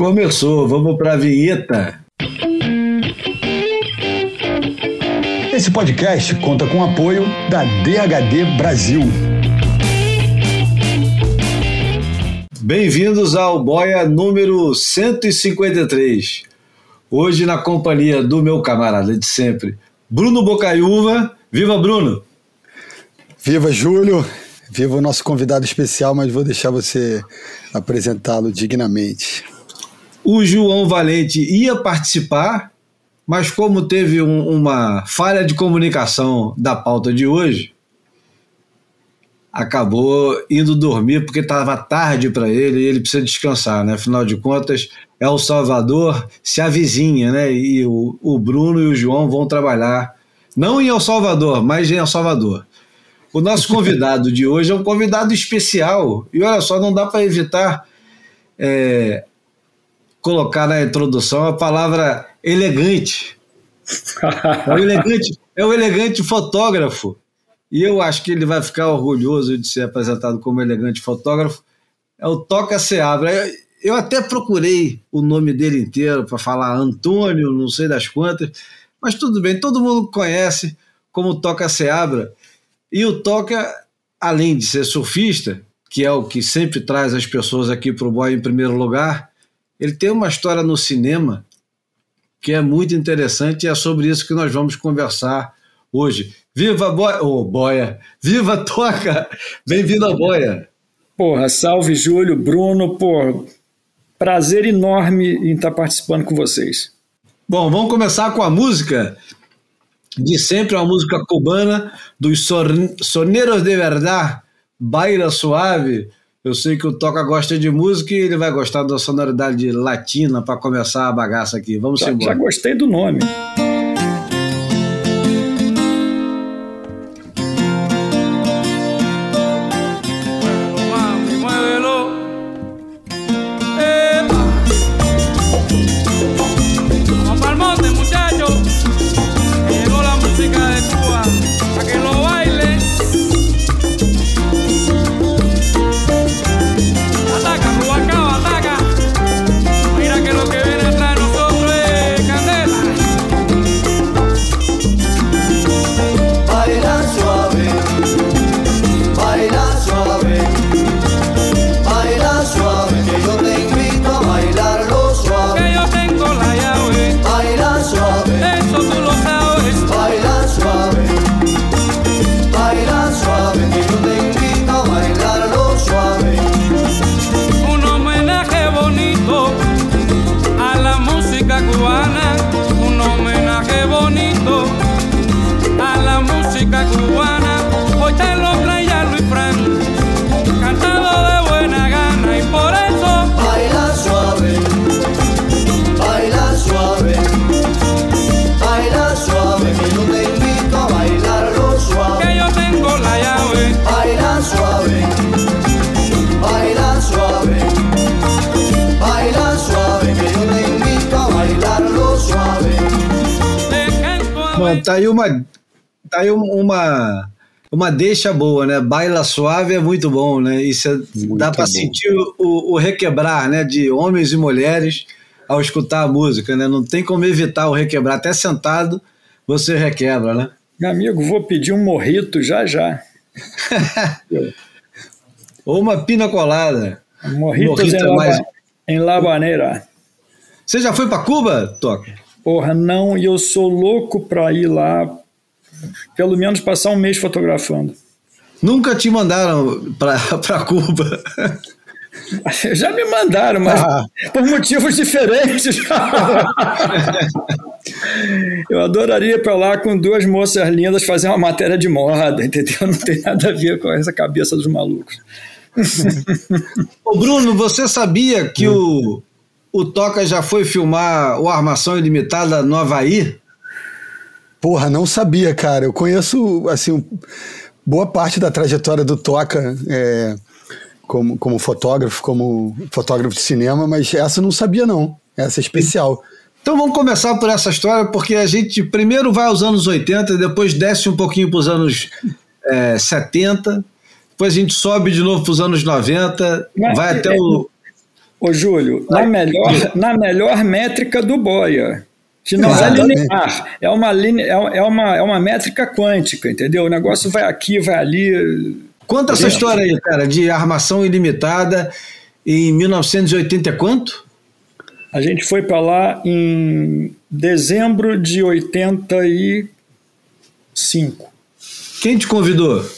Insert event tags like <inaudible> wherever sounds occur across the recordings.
Começou, vamos para a vinheta. Esse podcast conta com o apoio da DHD Brasil. Bem-vindos ao Boia número 153. Hoje na companhia do meu camarada de sempre, Bruno Bocaiúva. Viva Bruno! Viva Júlio! Viva o nosso convidado especial, mas vou deixar você apresentá-lo dignamente. O João Valente ia participar, mas como teve um, uma falha de comunicação da pauta de hoje, acabou indo dormir porque estava tarde para ele e ele precisa descansar, né? Afinal de contas, é o Salvador, se avizinha, né? E o, o Bruno e o João vão trabalhar, não em El Salvador, mas em El Salvador. O nosso <laughs> convidado de hoje é um convidado especial. E olha só, não dá para evitar é, colocar na introdução a palavra elegante. É o elegante, é o elegante fotógrafo. E eu acho que ele vai ficar orgulhoso de ser apresentado como elegante fotógrafo. É o Toca Seabra. Eu até procurei o nome dele inteiro para falar Antônio, não sei das quantas, mas tudo bem, todo mundo conhece como Toca Seabra. E o Toca, além de ser surfista, que é o que sempre traz as pessoas aqui para o boy em primeiro lugar, ele tem uma história no cinema que é muito interessante e é sobre isso que nós vamos conversar hoje. Viva Boia! Oh, Boia! Viva Toca! Bem-vindo a Boia! Porra, salve Júlio, Bruno, pô, prazer enorme em estar participando com vocês. Bom, vamos começar com a música de sempre, uma música cubana dos Soneros de Verdad, Baila Suave. Eu sei que o Toca gosta de música e ele vai gostar da sonoridade latina para começar a bagaça aqui. Vamos já, embora. Já gostei do nome. Tá aí uma, tá aí uma, uma deixa boa, né? Baila suave é muito bom, né? Isso é, dá para sentir o, o, requebrar, né? De homens e mulheres ao escutar a música, né? Não tem como evitar o requebrar. Até sentado você requebra, né? Meu amigo, vou pedir um morrito já já. Ou <laughs> uma pina colada. Morritos em, é mais... em Labaneira. Você já foi para Cuba, Toca? Porra, não, e eu sou louco para ir lá, pelo menos passar um mês fotografando. Nunca te mandaram para <laughs> Cuba? <laughs> Já me mandaram, mas ah. por motivos diferentes. <laughs> Eu adoraria ir para lá com duas moças lindas fazer uma matéria de moda, entendeu? Não tem nada a ver com essa cabeça dos malucos. <laughs> Ô Bruno, você sabia que hum. o, o Toca já foi filmar o Armação Ilimitada no Havaí? Porra, não sabia, cara. Eu conheço, assim, boa parte da trajetória do Toca é, como, como fotógrafo, como fotógrafo de cinema, mas essa eu não sabia, não. Essa é especial. Então vamos começar por essa história, porque a gente primeiro vai aos anos 80, depois desce um pouquinho para os anos é, 70, depois a gente sobe de novo para os anos 90, vai até o Ô, Júlio, na melhor, na melhor métrica do Boia, que não é linear, é uma, linha, é, é, uma, é uma métrica quântica, entendeu? O negócio vai aqui, vai ali. Conta essa história aí, cara, de armação ilimitada em 1980 quanto? A gente foi para lá em dezembro de 85. Quem te convidou?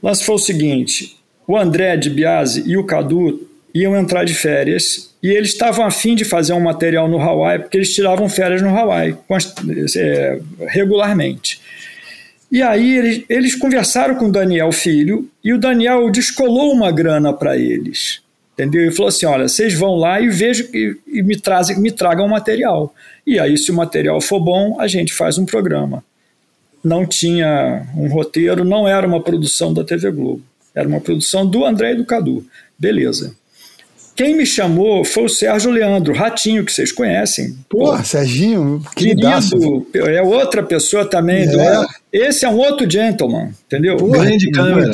Lance foi o seguinte: o André de Biase e o Cadu iam entrar de férias e eles estavam afim de fazer um material no Hawaii, porque eles tiravam férias no Hawaii é, regularmente. E aí eles, eles conversaram com o Daniel Filho e o Daniel descolou uma grana para eles. Entendeu? E falou assim: olha, vocês vão lá e vejam e, e me, trazem, me tragam material. E aí, se o material for bom, a gente faz um programa. Não tinha um roteiro, não era uma produção da TV Globo. Era uma produção do André e do Cadu. Beleza. Quem me chamou foi o Sérgio Leandro, Ratinho, que vocês conhecem. Pô, Pô Serginho, querido. É outra pessoa também. É. Do, esse é um outro gentleman, entendeu? Pô, grande câmera.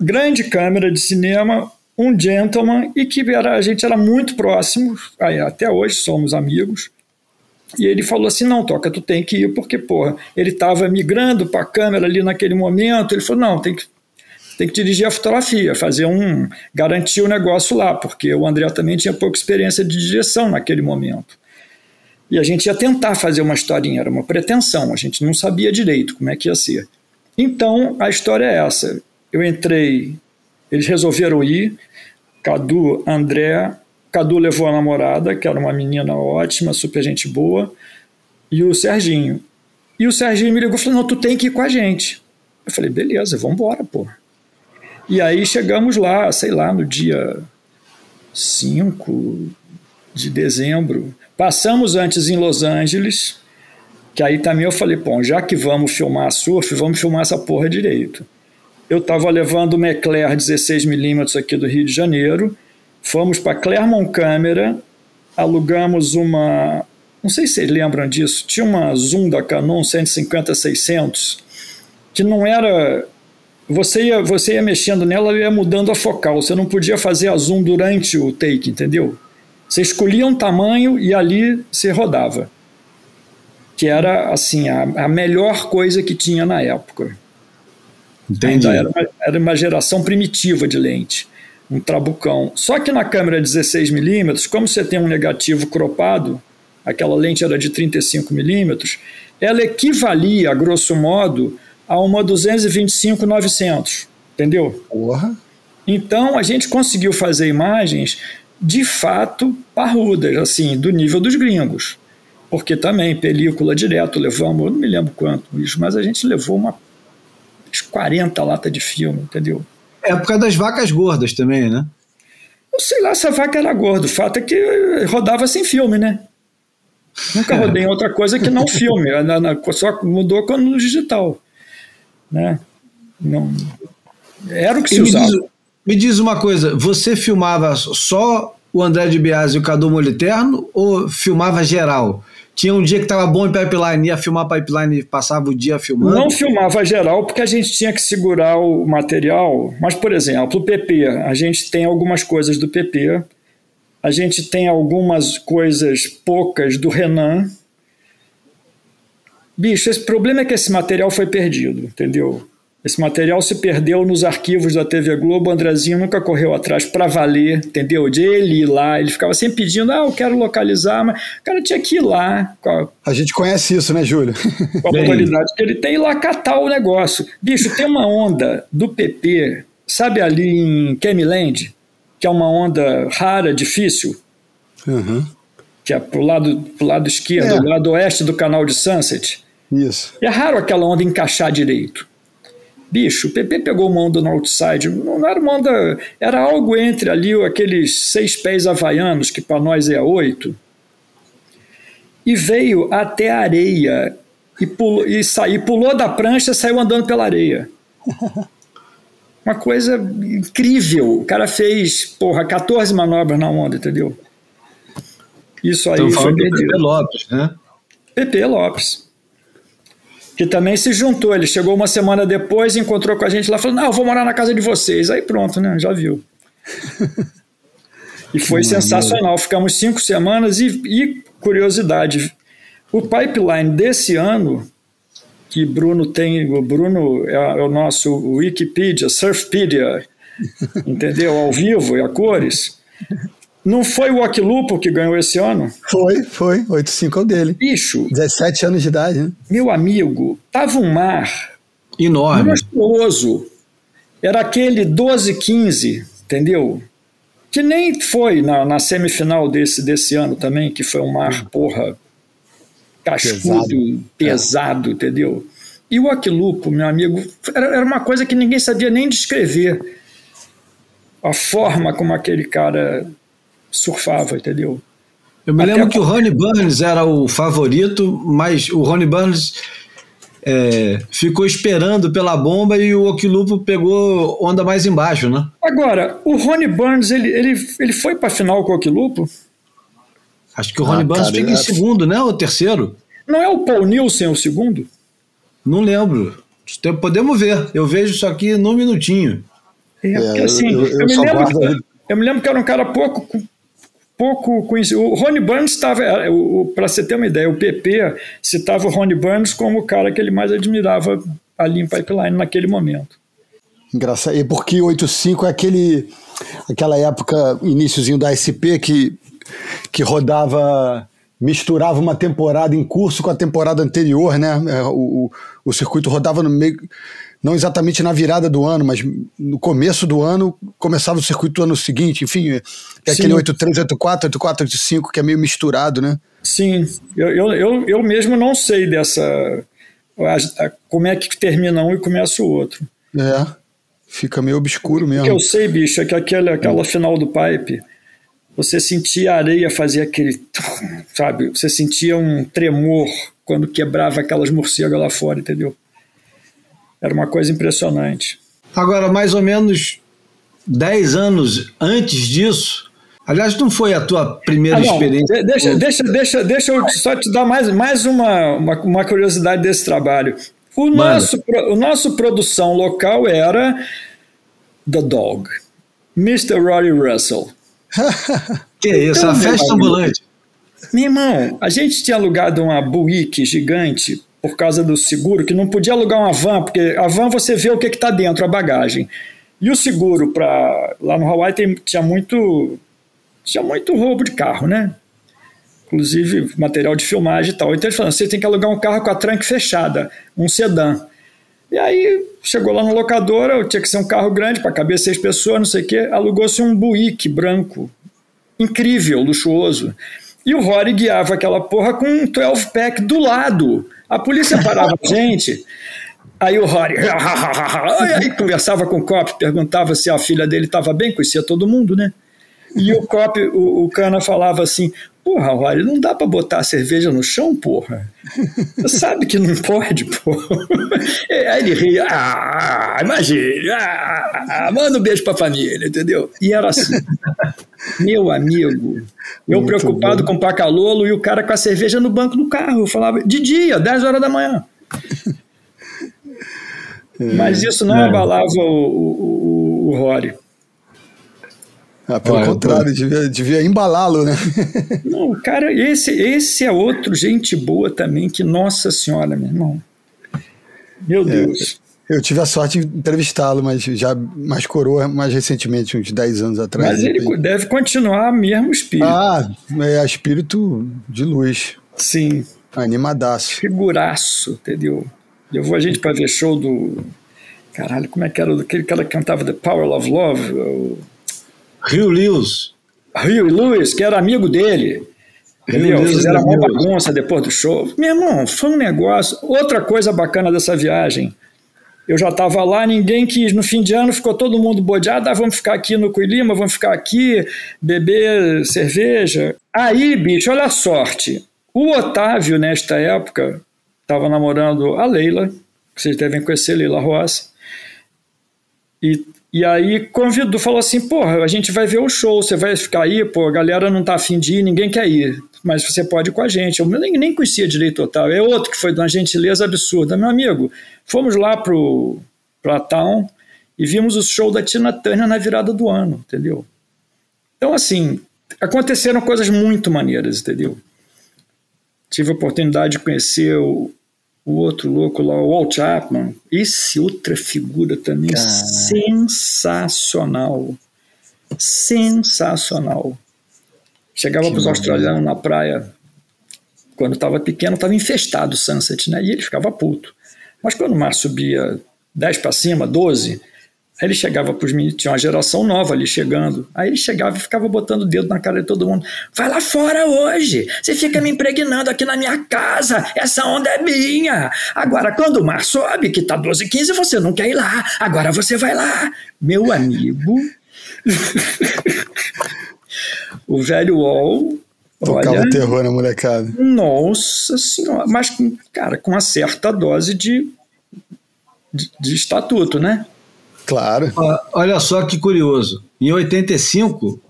Grande câmera de cinema, um gentleman e que era, a gente era muito próximo, até hoje somos amigos. E ele falou assim: não, Toca, tu tem que ir, porque, porra, ele estava migrando para a câmera ali naquele momento. Ele falou: não, tem que tem que dirigir a fotografia, fazer um. garantir o negócio lá, porque o André também tinha pouca experiência de direção naquele momento. E a gente ia tentar fazer uma historinha, era uma pretensão, a gente não sabia direito como é que ia ser. Então, a história é essa. Eu entrei, eles resolveram ir, Cadu, André, Cadu levou a namorada, que era uma menina ótima, super gente boa, e o Serginho. E o Serginho me ligou e falou: Não, tu tem que ir com a gente. Eu falei: Beleza, vamos embora, pô. E aí chegamos lá, sei lá, no dia 5 de dezembro. Passamos antes em Los Angeles, que aí também eu falei, bom, já que vamos filmar surf, vamos filmar essa porra direito. Eu estava levando o Mecler 16mm aqui do Rio de Janeiro, fomos para Clermont Câmera, alugamos uma, não sei se vocês lembram disso, tinha uma Zoom da Canon 150-600, que não era você ia, você ia mexendo nela e ia mudando a focal. Você não podia fazer a zoom durante o take, entendeu? Você escolhia um tamanho e ali você rodava. Que era, assim, a, a melhor coisa que tinha na época. Entendi. Era uma, era uma geração primitiva de lente. Um trabucão. Só que na câmera 16mm, como você tem um negativo cropado, aquela lente era de 35mm, ela equivalia, a grosso modo, a uma 225-900, entendeu? Porra. Então a gente conseguiu fazer imagens de fato parrudas, assim, do nível dos gringos. Porque também película direto levamos, eu não me lembro quanto isso, mas a gente levou uma 40 latas de filme, entendeu? É por causa das vacas gordas também, né? Não sei lá se a vaca era gorda, o fato é que rodava sem filme, né? Nunca rodei em outra coisa que não <laughs> filme, só mudou quando no digital. Né? Não, era o que se me usava. Diz, me diz uma coisa, você filmava só o André de Biasi e o Cadu Moliterno ou filmava geral? Tinha um dia que estava bom em pipeline, ia filmar pipeline e passava o dia filmando? Não filmava geral porque a gente tinha que segurar o material. Mas, por exemplo, o PP, a gente tem algumas coisas do PP, a gente tem algumas coisas poucas do Renan, Bicho, esse problema é que esse material foi perdido, entendeu? Esse material se perdeu nos arquivos da TV Globo. O Andrezinho nunca correu atrás para valer, entendeu? De ele ir lá. Ele ficava sempre pedindo: ah, eu quero localizar, mas o cara tinha que ir lá. A, a, gente conhece isso, né, Júlio? Com a qualidade que ele tem, ir lá catar o negócio. Bicho, tem uma onda do PP, sabe ali em Kemiland, que é uma onda rara, difícil? Uhum. Que é pro lado, pro lado esquerdo, é. lado oeste do canal de Sunset. Isso. E é raro aquela onda encaixar direito. Bicho, o PP pegou uma onda no outside, não era uma onda, era algo entre ali aqueles seis pés havaianos, que para nós é oito, e veio até a areia e pulou, e saiu, pulou da prancha e saiu andando pela areia. <laughs> Uma coisa incrível. O cara fez, porra, 14 manobras na onda, entendeu? Isso aí então, foi perdido. PP Lopes, né? PP Lopes que também se juntou. Ele chegou uma semana depois, encontrou com a gente lá, falou: Não, eu vou morar na casa de vocês. Aí pronto, né? Já viu. <laughs> E foi sensacional. Ficamos cinco semanas e, e, curiosidade, o pipeline desse ano, que Bruno tem, o Bruno é, é o nosso Wikipedia, Surfpedia, <laughs> entendeu? Ao vivo e a cores. Não foi o Aquilupo que ganhou esse ano? Foi, foi. 8-5 é o dele. Bicho. 17 anos de idade, né? Meu amigo, tava um mar. Enorme. Monstruoso. Era aquele 12-15, entendeu? Que nem foi na, na, semifinal desse, desse ano também, que foi um mar, porra, cascudo, pesado, pesado é. entendeu? E o Aquilupo, meu amigo, era, era uma coisa que ninguém sabia nem descrever. A forma como aquele cara surfava, entendeu? Eu me Até lembro a... que o Ronnie Burns era o favorito, mas o Ronnie Burns é, ficou esperando pela bomba e o Oquilupo pegou onda mais embaixo, né? Agora, o Ronnie Burns, ele, ele, ele foi para a final com o Oquilupo? Acho que o Ronnie ah, Burns fica em é- segundo, né? Ou terceiro? Não é o Paul Nielsen o segundo? Não lembro. Podemos ver. Eu vejo isso aqui num minutinho. É, porque, assim, eu, eu, eu, me lembro, eu, me lembro, que era um cara pouco pouco conhecido. O Ronnie Burns estava, para você ter uma ideia, o PP citava o Ronnie Burns como o cara que ele mais admirava ali em Pipeline naquele momento. Engraçado. E porque 85 é aquele, aquela época, iníciozinho da SP, que, que rodava, misturava uma temporada em curso com a temporada anterior, né? É, o, o, o circuito rodava no meio não exatamente na virada do ano, mas no começo do ano começava o circuito do ano seguinte, enfim, é aquele 83, 84, 84, 85, que é meio misturado, né? Sim, eu, eu, eu, eu mesmo não sei dessa. Como é que termina um e começa o outro. É, fica meio obscuro mesmo. O que eu sei, bicho, é que aquela, aquela final do pipe, você sentia a areia fazer aquele. Sabe? Você sentia um tremor quando quebrava aquelas morcegas lá fora, entendeu? Era uma coisa impressionante. Agora, mais ou menos 10 anos antes disso, aliás, não foi a tua primeira ah, experiência? Deixa, deixa, deixa, deixa eu só te dar mais, mais uma, uma, uma curiosidade desse trabalho. O nosso, o nosso produção local era The Dog, Mr. Rory Russell. <laughs> que isso, então, a festa ambulante. Meu irmão, a gente tinha alugado uma Buick gigante por causa do seguro, que não podia alugar uma van, porque a van você vê o que está dentro, a bagagem. E o seguro para lá no Hawaii tem, tinha muito tinha muito roubo de carro, né? Inclusive material de filmagem e tal. Então ele falou: você tem que alugar um carro com a tranque fechada, um sedã. E aí chegou lá na locadora, tinha que ser um carro grande para caber seis pessoas, não sei o quê. Alugou-se um Buick branco, incrível, luxuoso. E o Rory guiava aquela porra com um 12 pack do lado. A polícia parava a gente, aí o Rory <laughs> aí conversava com o Cop, perguntava se a filha dele estava bem, conhecia todo mundo, né? E o Cop, o, o Cana falava assim: Porra, Rory, não dá para botar a cerveja no chão, porra. Você sabe que não pode, porra. Aí ele ria, ah, imagina, ah, manda um beijo pra família, entendeu? E era assim. Meu amigo, eu Muito preocupado bom. com o Pacalolo e o cara com a cerveja no banco do carro. Eu falava, de dia, 10 horas da manhã. <laughs> É, Mas isso não é. abalava o, o, o Rory. Ah, pelo Olha, contrário, devia, devia embalá-lo, né? Não, cara, esse, esse é outro gente boa também, que nossa senhora, meu irmão. Meu é, Deus. Eu tive a sorte de entrevistá-lo, mas já mais coroa mais recentemente, uns 10 anos atrás. Mas ele deve continuar mesmo espírito. Ah, é espírito de luz. Sim. Animadaço. Figuraço, entendeu? Levou a gente para ver show do. Caralho, como é que era? Aquele cara que cantava The Power of Love. O... Rio Lewis. Rio Lewis, que era amigo dele. Entendeu? Fizeram uma bagunça depois do show. Meu irmão, foi um negócio. Outra coisa bacana dessa viagem eu já estava lá, ninguém quis. No fim de ano ficou todo mundo bodeado, ah, vamos ficar aqui no Coilima, vamos ficar aqui, beber cerveja. Aí, bicho, olha a sorte. O Otávio, nesta época, estava namorando a Leila, que vocês devem conhecer, Leila Rossi. E, e aí convidou, falou assim, porra, a gente vai ver o show, você vai ficar aí, pô, a galera não tá afim de ir, ninguém quer ir, mas você pode ir com a gente. Eu nem, nem conhecia direito Otávio, é outro que foi de uma gentileza absurda. Meu amigo, Fomos lá para a Town e vimos o show da Tina Turner na virada do ano, entendeu? Então, assim, aconteceram coisas muito maneiras, entendeu? Tive a oportunidade de conhecer o, o outro louco lá, o Walt Chapman. Esse outra figura também Cara. sensacional. Sensacional. Chegava para os australianos na praia, quando estava pequeno, estava infestado o Sunset, né? E ele ficava puto. Mas quando o mar subia 10 para cima, 12, Aí ele chegava para os meninos, tinha uma geração nova ali chegando. Aí ele chegava e ficava botando o dedo na cara de todo mundo. Vai lá fora hoje! Você fica me impregnando aqui na minha casa! Essa onda é minha! Agora, quando o mar sobe, que tá 12, 15, você não quer ir lá. Agora você vai lá. Meu amigo. <laughs> o velho Wall. Tocava olha, terror na molecada. Nossa senhora. Mas, cara, com uma certa dose de, de, de estatuto, né? Claro. Olha só que curioso. Em 85,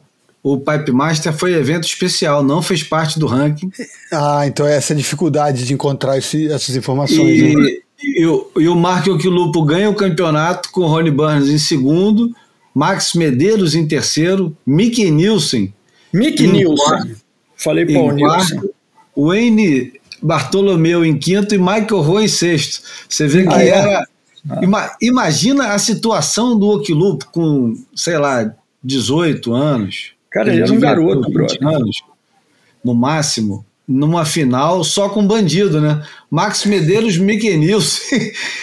o Pipe Master foi evento especial, não fez parte do ranking. Ah, então é essa dificuldade de encontrar esse, essas informações. E, né? e, e, o Mark Oquilupo ganha o campeonato com o Ronnie Burns em segundo, Max Medeiros em terceiro, Mickey Nielsen. Mickey Nielsen. Falei Paul Nielsen. Wayne Bartolomeu em quinto e Michael Rowe em sexto. Você vê que ah, é? era ah. Ima, imagina a situação do Okilupo com, sei lá, 18 anos. Cara, ele era um garoto, bro. anos, no máximo, numa final só com bandido, né? Max Medeiros, Mickey Nilson.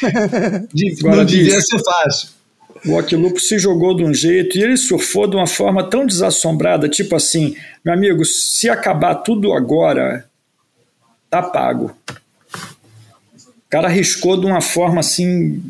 <laughs> não devia ser fácil. O Okilupo se jogou de um jeito e ele surfou de uma forma tão desassombrada, tipo assim, meu amigo, se acabar tudo agora, tá pago. O cara arriscou de uma forma assim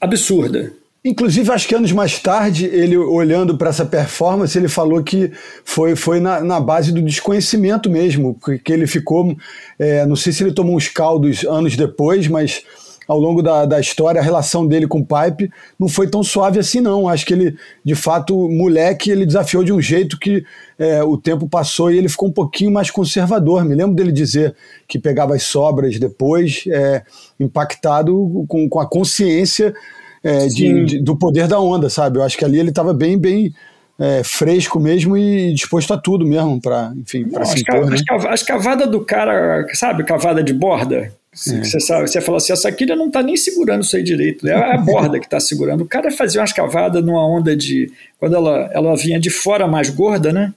absurda. Inclusive, acho que anos mais tarde, ele olhando para essa performance, ele falou que foi, foi na, na base do desconhecimento mesmo, que ele ficou. É, não sei se ele tomou uns caldos anos depois, mas ao longo da, da história, a relação dele com o Pipe não foi tão suave assim, não. Acho que ele, de fato, moleque, ele desafiou de um jeito que é, o tempo passou e ele ficou um pouquinho mais conservador. Me lembro dele dizer que pegava as sobras depois, é, impactado com, com a consciência é, de, de, do poder da onda, sabe? Eu acho que ali ele estava bem, bem é, fresco mesmo e disposto a tudo mesmo para, enfim, para se impor, né? As cavadas do cara, sabe, cavada de borda, é. Você sabe, você fala assim, essa quilha não está nem segurando isso aí direito, é a borda que está segurando. O cara fazia umas cavadas numa onda de. Quando ela, ela vinha de fora mais gorda, né?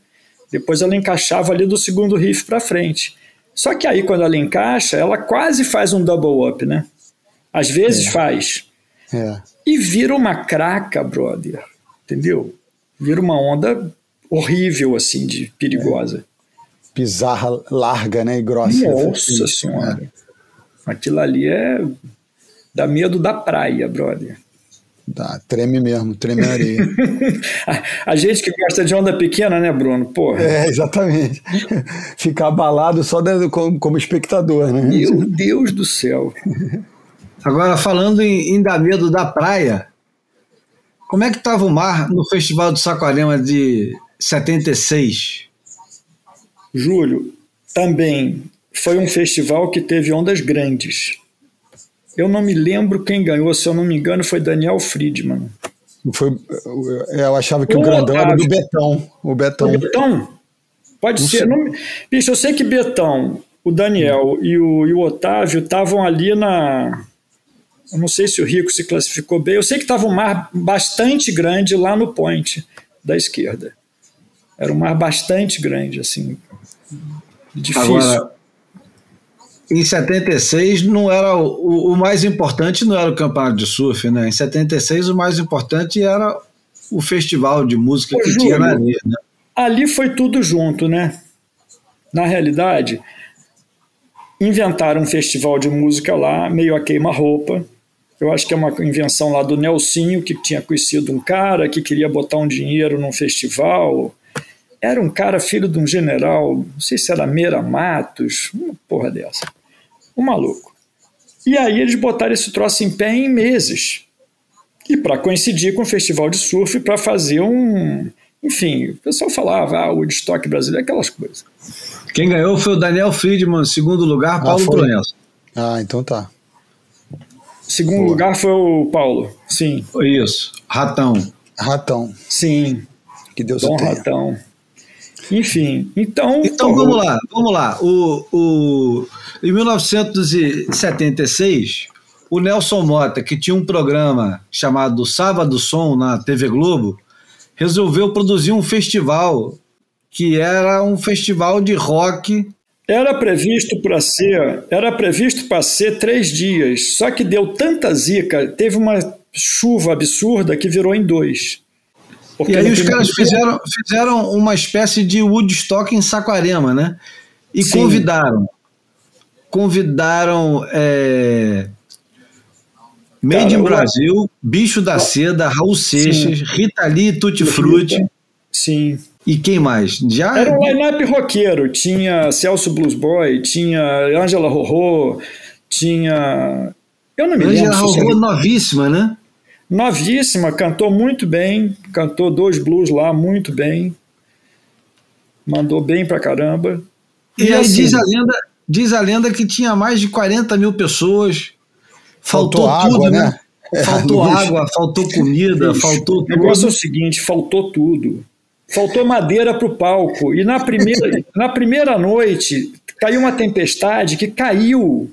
Depois ela encaixava ali do segundo riff para frente. Só que aí, quando ela encaixa, ela quase faz um double up, né? Às vezes é. faz. É. E vira uma craca, brother. Entendeu? Vira uma onda horrível, assim, de perigosa. Bizarra, larga, né? E grossa. Nossa senhora. É. Aquilo ali é. dá medo da praia, brother. Dá, treme mesmo, treme a areia. <laughs> a, a, gente que gosta de onda pequena, né, Bruno? Porra. É, exatamente. <laughs> Ficar abalado só de, como, como, espectador, né? Meu Deus do céu. Agora, falando em, em dar medo da praia, como é que estava o mar no Festival do Saquarema de 76? Júlio, também foi um festival que teve ondas grandes. Eu não me lembro quem ganhou, se eu não me engano, foi Daniel Friedman. Foi, eu achava que o, o grandão Otávio. era do Betão. O Betão. O Betão? Pode não ser. Não, bicho, eu sei que Betão, o Daniel e o, e o Otávio estavam ali na. Eu não sei se o Rico se classificou bem. Eu sei que estava um mar bastante grande lá no point da esquerda. Era um mar bastante grande, assim. Difícil. Agora, em 76 não era o, o, mais importante não era o campeonato de surf, né? Em 76 o mais importante era o festival de música Ô, que Júlio, tinha na areia, né? Ali foi tudo junto, né? Na realidade, inventaram um festival de música lá, meio a queima-roupa. Eu acho que é uma invenção lá do Nelsinho, que tinha conhecido um cara que queria botar um dinheiro num festival. Era um cara filho de um general, não sei se era Meira Matos, uma porra dessa um maluco. E aí eles botaram esse troço em pé em meses. E para coincidir com o festival de surf, para fazer um. Enfim, o pessoal falava, ah, o Woodstock brasileiro, aquelas coisas. Quem ganhou foi o Daniel Friedman, segundo lugar, ah, Paulo ah, Ah, então tá. Segundo Boa. lugar foi o Paulo, sim. Foi isso, Ratão. Ratão. Sim. Que Deus Dom o tenha. Ratão. Enfim, então. Então vamos lá, vamos lá. O, o, em 1976, o Nelson Mota, que tinha um programa chamado Sábado Som na TV Globo, resolveu produzir um festival que era um festival de rock. Era previsto para ser, era previsto para ser três dias, só que deu tanta zica, teve uma chuva absurda que virou em dois. Porque e aí os caras fizeram, fizeram uma espécie de Woodstock em Saquarema, né? E Sim. convidaram. Convidaram é, Made in Brasil, Bicho da Seda, Raul Seixas, Sim. Rita Lee Tutti Frutti. Sim. E quem mais? Já... Era um line-up roqueiro. Tinha Celso Blues Boy, tinha Angela Rorô, tinha. Eu não me Angela lembro. Angela Rorô, novíssima, né? Novíssima, cantou muito bem, cantou dois blues lá muito bem. Mandou bem pra caramba. E, e aí assim, diz, a lenda, diz a lenda que tinha mais de 40 mil pessoas. Faltou, faltou tudo, água, né? né? É, <laughs> faltou água, faltou comida, Isso. faltou tudo. O negócio é o seguinte: faltou tudo. Faltou madeira para o palco. E na primeira, <laughs> na primeira noite caiu uma tempestade que caiu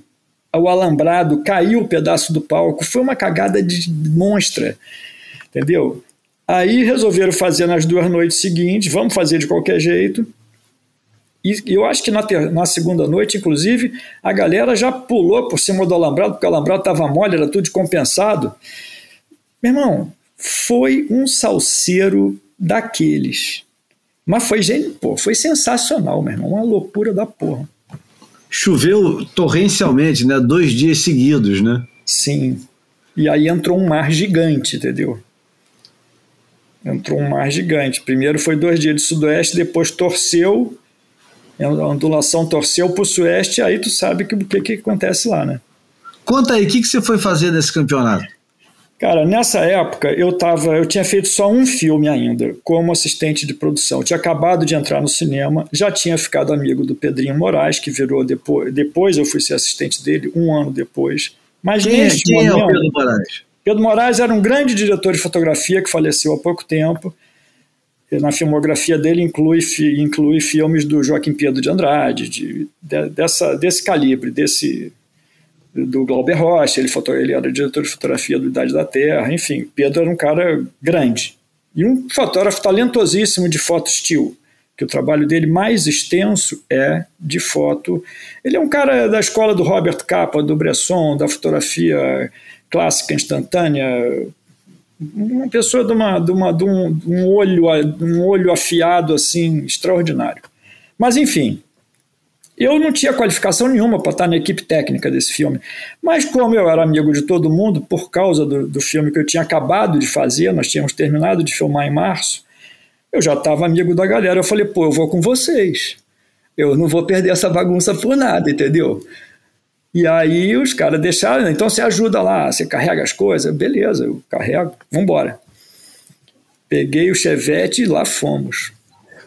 o alambrado, caiu o um pedaço do palco. Foi uma cagada de monstra. Entendeu? Aí resolveram fazer nas duas noites seguintes, vamos fazer de qualquer jeito. E eu acho que na, ter, na segunda noite, inclusive, a galera já pulou por cima do alambrado, porque o alambrado estava mole, era tudo compensado. Meu irmão, foi um salseiro daqueles. Mas foi, pô, foi sensacional, meu irmão, uma loucura da porra. Choveu torrencialmente, né? Dois dias seguidos, né? Sim. E aí entrou um mar gigante, entendeu? Entrou um mar gigante. Primeiro foi dois dias de sudoeste, depois torceu a ondulação torceu para o sueste, aí tu sabe o que, que, que, acontece lá, né? Conta aí, o que, que você foi fazer nesse campeonato? Cara, nessa época eu tava, eu tinha feito só um filme ainda, como assistente de produção. Eu tinha acabado de entrar no cinema, já tinha ficado amigo do Pedrinho Moraes, que virou depois, depois eu fui ser assistente dele, um ano depois. Mas quem, neste quem momento, é o Pedro Moraes? Pedro Moraes era um grande diretor de fotografia que faleceu há pouco tempo na filmografia dele inclui, inclui filmes do Joaquim Pedro de Andrade, de, de, dessa, desse calibre, desse do Glauber Rocha, ele, ele era diretor de fotografia do Idade da Terra, enfim, Pedro era um cara grande. E um fotógrafo talentosíssimo de foto estilo, que o trabalho dele mais extenso é de foto. Ele é um cara da escola do Robert Capa, do Bresson, da fotografia clássica instantânea, uma pessoa de, uma, de, uma, de um, um, olho, um olho afiado assim extraordinário. Mas enfim, eu não tinha qualificação nenhuma para estar na equipe técnica desse filme, mas como eu era amigo de todo mundo por causa do, do filme que eu tinha acabado de fazer, nós tínhamos terminado de filmar em março, eu já estava amigo da galera. Eu falei, pô, eu vou com vocês. Eu não vou perder essa bagunça por nada, entendeu? E aí os caras deixaram, então você ajuda lá, você carrega as coisas, beleza, eu carrego, vambora. Peguei o Chevette e lá fomos.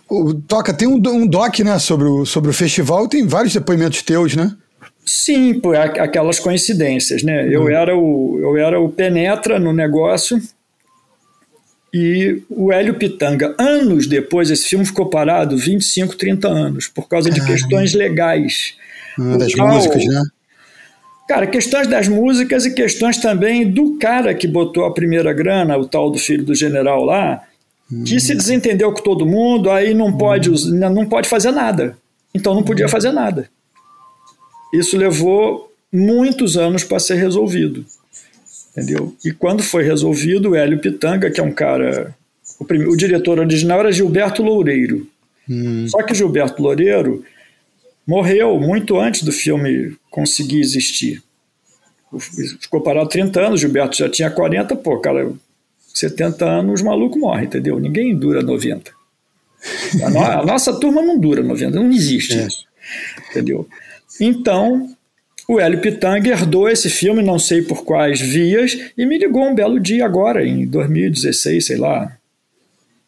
O, Toca, tem um, um doc né, sobre, o, sobre o festival, tem vários depoimentos teus, né? Sim, por aquelas coincidências, né? Uhum. Eu, era o, eu era o penetra no negócio e o Hélio Pitanga, anos depois, esse filme ficou parado, 25, 30 anos, por causa de questões legais. Ah, das músicas, né? Cara, questões das músicas e questões também do cara que botou a primeira grana, o tal do filho do general lá, que se desentendeu com todo mundo, aí não pode, não pode fazer nada. Então não podia fazer nada. Isso levou muitos anos para ser resolvido. Entendeu? E quando foi resolvido, o Hélio Pitanga, que é um cara. O, o diretor original era Gilberto Loureiro. Hum. Só que Gilberto Loureiro morreu muito antes do filme conseguir existir. Ficou parado 30 anos, Gilberto já tinha 40, pô, cara, 70 anos, maluco morre, entendeu? Ninguém dura 90. A, no, a nossa turma não dura 90, não existe é. isso, entendeu? Então, o Hélio Pitanga herdou esse filme, não sei por quais vias, e me ligou um belo dia agora, em 2016, sei lá.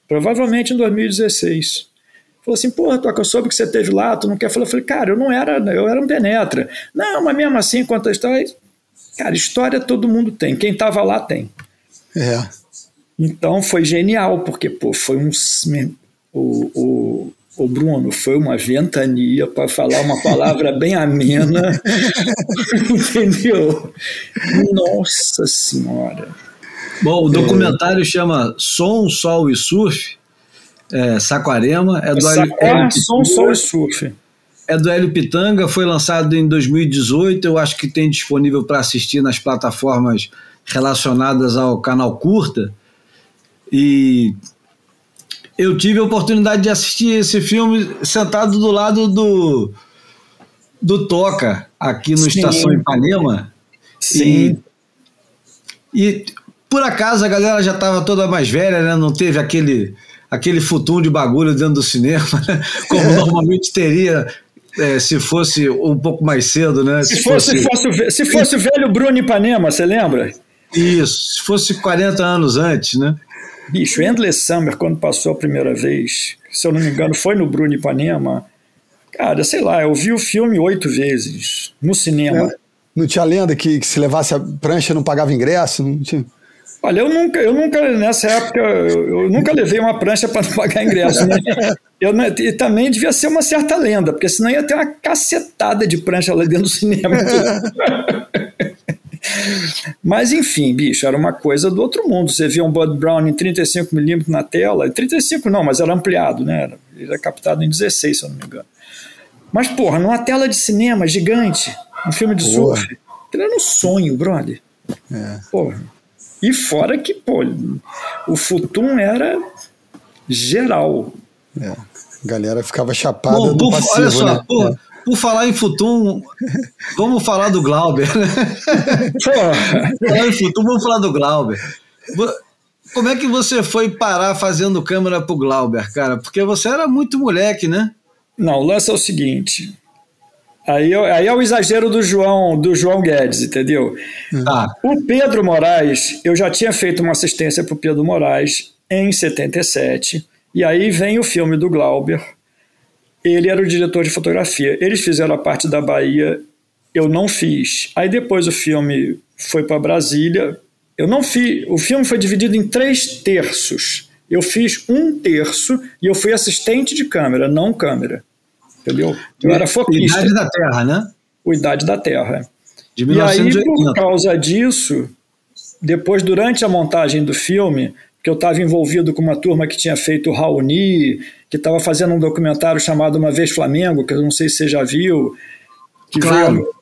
Provavelmente em 2016. Falou assim, porra, Toca, eu soube que você teve lá, tu não quer falar? Eu falei, cara, eu não era, eu era um penetra. Não, mas mesmo assim, conta a história. Cara, história todo mundo tem. Quem estava lá tem. É. Então foi genial, porque pô, foi um. O, o, o Bruno, foi uma ventania para falar uma palavra <laughs> bem amena. <laughs> Entendeu? Nossa Senhora. Bom, o documentário é. chama Som, Sol e Surf, é, Saquarema. É do Hélio, é, Som, Sol e Surf. É do Hélio Pitanga, foi lançado em 2018. Eu acho que tem disponível para assistir nas plataformas relacionadas ao canal Curta. E eu tive a oportunidade de assistir esse filme sentado do lado do, do Toca, aqui no Sim. Estação Ipanema. Sim. E, e por acaso a galera já estava toda mais velha, né? Não teve aquele aquele futum de bagulho dentro do cinema, né? <laughs> como normalmente teria é, se fosse um pouco mais cedo, né? Se, se fosse, fosse, se fosse o velho Bruno Ipanema, você lembra? Isso, se fosse 40 anos antes, né? Bicho, Endless Summer, quando passou a primeira vez, se eu não me engano, foi no Bruno Ipanema. Cara, sei lá, eu vi o filme oito vezes no cinema. É, não tinha lenda que, que, se levasse a prancha não pagava ingresso? Não tinha. Olha, eu nunca, eu nunca nessa época, eu, eu nunca levei uma prancha para não pagar ingresso. Né? <laughs> Eu, e também devia ser uma certa lenda, porque senão ia ter uma cacetada de prancha lá dentro do cinema. <laughs> Mas enfim, bicho, era uma coisa do outro mundo. Você via um Bud Brown em 35mm na tela, 35 não, mas era ampliado, né? Ele era captado em 16, se eu não me engano. Mas, porra, numa tela de cinema gigante, um filme de porra. surf, aquilo era um sonho, brother. É. Porra. E fora que, pô, o Futum era geral. É. A galera ficava chapada Bom, no passivo, olha só, né? Pô, é. Por falar em Futum, vamos falar do Glauber. Né? falar em Futum, vamos falar do Glauber. Como é que você foi parar fazendo câmera pro Glauber, cara? Porque você era muito moleque, né? Não, o lance é o seguinte. Aí, aí é o exagero do João, do João Guedes, entendeu? Tá. O Pedro Moraes, eu já tinha feito uma assistência pro Pedro Moraes em 77. E aí vem o filme do Glauber, ele era o diretor de fotografia. Eles fizeram a parte da Bahia, eu não fiz. Aí depois o filme foi para Brasília. Eu não fiz. O filme foi dividido em três terços. Eu fiz um terço e eu fui assistente de câmera, não câmera. Entendeu? Eu era foquista. Idade da Terra, né? O Idade da Terra. De 1980. E aí, por causa disso, depois, durante a montagem do filme, que eu estava envolvido com uma turma que tinha feito Raoni, que estava fazendo um documentário chamado Uma Vez Flamengo, que eu não sei se você já viu. claro. Veio...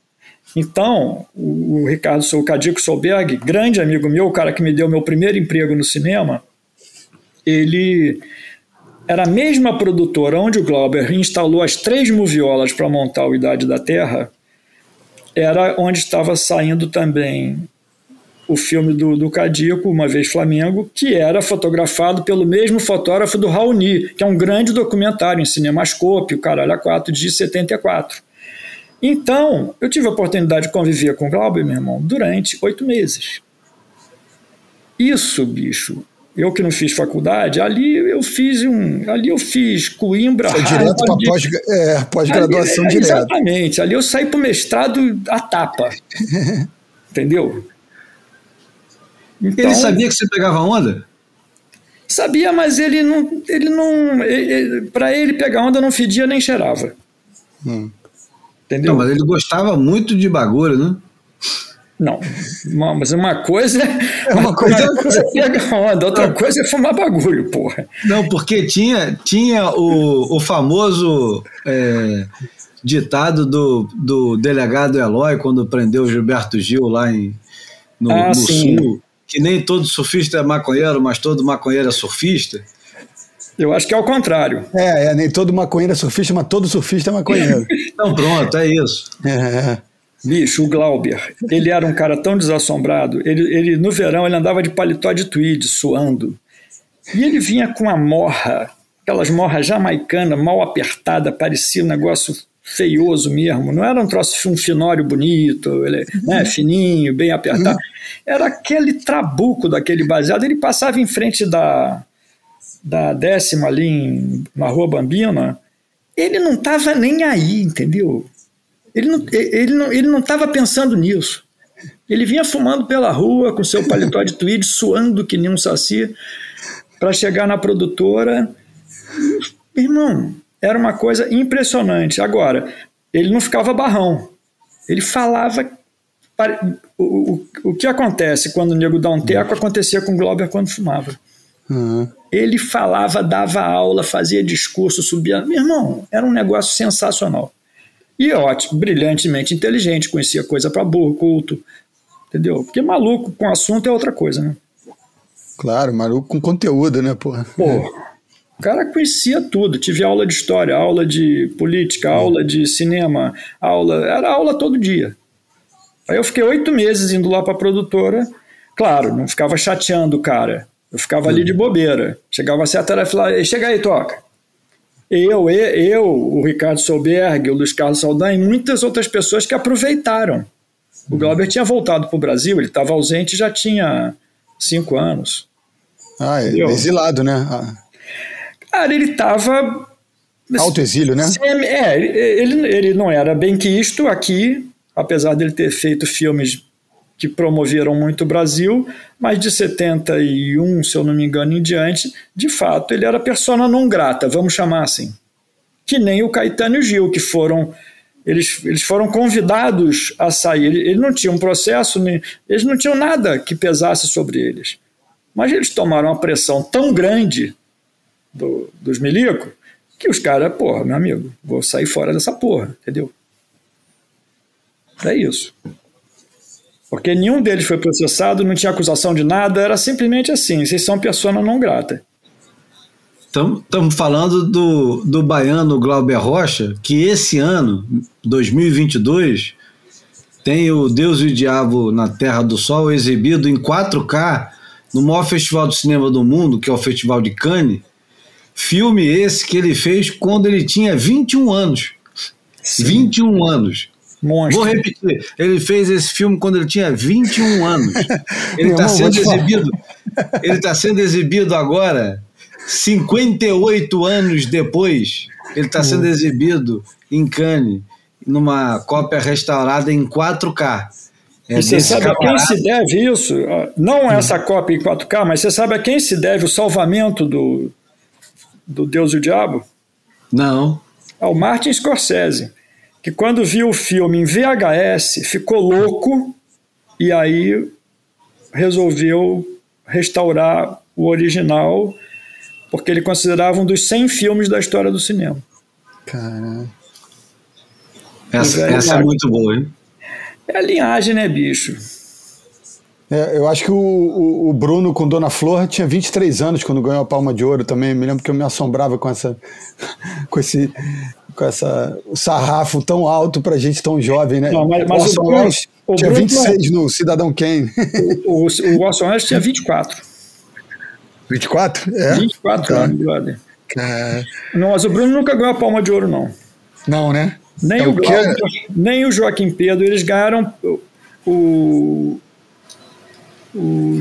Então, o, Ricardo o Cadico Solberg, grande amigo meu, o cara que me deu meu primeiro emprego no cinema, ele era a mesma produtora onde o Glauber instalou as três moviolas para montar o Idade da Terra, era onde estava saindo também o filme do, do Cadico, Uma Vez Flamengo, que era fotografado pelo mesmo fotógrafo do Raoni, que é um grande documentário em cinemascope, o Caralho a 4, de 74. Então, eu tive a oportunidade de conviver com o Glauber, meu irmão, durante oito meses. Isso, bicho, eu que não fiz faculdade, ali eu fiz um. Ali eu fiz Coimbra. Foi direto para pós-graduação pós é, direto. Exatamente. Ali eu saí para o mestrado a tapa. <laughs> Entendeu? Então, ele sabia que você pegava onda? Sabia, mas ele não. Ele não. Para ele pegar onda não fedia nem cheirava. Hum. Entendeu? Não, mas ele gostava muito de bagulho, né? Não, mas uma coisa é uma coisa, uma coisa é pegar onda, outra coisa é fumar bagulho, porra. Não, porque tinha, tinha o, o famoso é, ditado do, do delegado Eloy quando prendeu o Gilberto Gil lá em, no, ah, no sul que nem todo surfista é maconheiro, mas todo maconheiro é surfista? Eu acho que é o contrário. É, é nem todo maconheiro é surfista, mas todo surfista é maconheiro. então pronto, é isso. É. Bicho, o Glauber, ele era um cara tão desassombrado, ele, ele no verão ele andava de paletó de tweed, suando. E ele vinha com uma morra, aquelas morras jamaicanas, mal apertada, parecia um negócio feioso mesmo, não era um troço um finório bonito, ele, né, fininho, bem apertado. Era aquele trabuco daquele baseado. Ele passava em frente da, da décima ali em, na Rua Bambina, ele não estava nem aí, entendeu? Ele não estava ele não, ele não pensando nisso. Ele vinha fumando pela rua com seu paletó de tweed, suando que nem um saci, para chegar na produtora. Irmão, era uma coisa impressionante. Agora, ele não ficava barrão. Ele falava. O, o, o que acontece quando o nego dá um teco acontecia com o Glauber quando fumava. Uhum. Ele falava, dava aula, fazia discurso, subia. Meu irmão, era um negócio sensacional. E ótimo, brilhantemente inteligente, conhecia coisa para burro, culto. Entendeu? Porque maluco com assunto é outra coisa, né? Claro, maluco com conteúdo, né, porra? Pô, o cara conhecia tudo. Tive aula de história, aula de política, aula de cinema, aula. Era aula todo dia. Aí eu fiquei oito meses indo lá para a produtora. Claro, não ficava chateando o cara. Eu ficava ali de bobeira. Chegava a certa hora e falava: chega aí, toca. Eu, eu, eu, o Ricardo Solberg, o Luiz Carlos Saldanha e muitas outras pessoas que aproveitaram. O Glauber tinha voltado para o Brasil, ele estava ausente já tinha cinco anos. Ah, é exilado, né? Ah. Cara, ele estava. Alto exílio, né? É, ele, ele não era bem quisto aqui, apesar dele ter feito filmes que promoveram muito o Brasil, mas de 71, se eu não me engano, em diante, de fato, ele era persona não grata, vamos chamar assim. Que nem o Caetano e o Gil, que foram. Eles, eles foram convidados a sair. Ele, ele não tinha um processo, eles não tinham nada que pesasse sobre eles. Mas eles tomaram uma pressão tão grande do, dos milicos que os caras, porra, meu amigo, vou sair fora dessa porra, entendeu? É isso. Porque nenhum deles foi processado, não tinha acusação de nada, era simplesmente assim: vocês são persona não grata. Estamos falando do, do baiano Glauber Rocha, que esse ano, 2022, tem o Deus e o Diabo na Terra do Sol exibido em 4K no maior festival de cinema do mundo, que é o Festival de Cannes. Filme esse que ele fez quando ele tinha 21 anos. Sim. 21 anos. Monstro. Vou repetir, ele fez esse filme quando ele tinha 21 anos. <laughs> Ele está sendo exibido. Ele está sendo exibido agora, 58 anos depois. Ele está sendo exibido em Cannes, numa cópia restaurada em 4K. É e você sabe a quem se deve isso? Não hum. essa cópia em 4K, mas você sabe a quem se deve o salvamento do, do Deus e o Diabo? Não. Ao Martin Scorsese que quando viu o filme em VHS ficou louco e aí resolveu restaurar o original porque ele considerava um dos 100 filmes da história do cinema. Caramba. Essa, essa é muito boa, hein? É a linhagem, né, bicho? É, eu acho que o, o, o, Bruno com Dona Flor tinha 23 anos quando ganhou a Palma de Ouro também. Me lembro que eu me assombrava com essa, <laughs> com esse, com essa sarrafo tão alto para gente tão jovem, né? Não, mas, mas o, Bruno, o tinha Bruno, 26 no Cidadão Kane. O, o, o Orson Welles tinha 24. 24? É? 24 tá. anos, brother. É. Não, mas o Bruno nunca ganhou a palma de ouro, não. Não, né? Nem, é o, Glauber, nem o Joaquim Pedro, eles ganharam o. o, o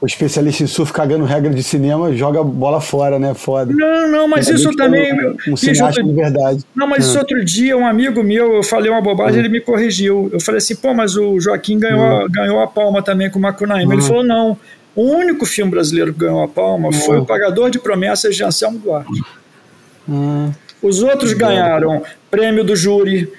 o especialista em surf cagando regra de cinema joga bola fora, né? Foda. Não, não, mas isso também. Um, um cineasta de verdade. Não, mas isso ah. outro dia, um amigo meu, eu falei uma bobagem, hum. ele me corrigiu. Eu falei assim, pô, mas o Joaquim ganhou, hum. ganhou a palma também com o Macunaíma. Ele falou, não. O único filme brasileiro que ganhou a palma foi O Pagador de Promessas de Anselmo Duarte. Os outros ganharam prêmio do júri,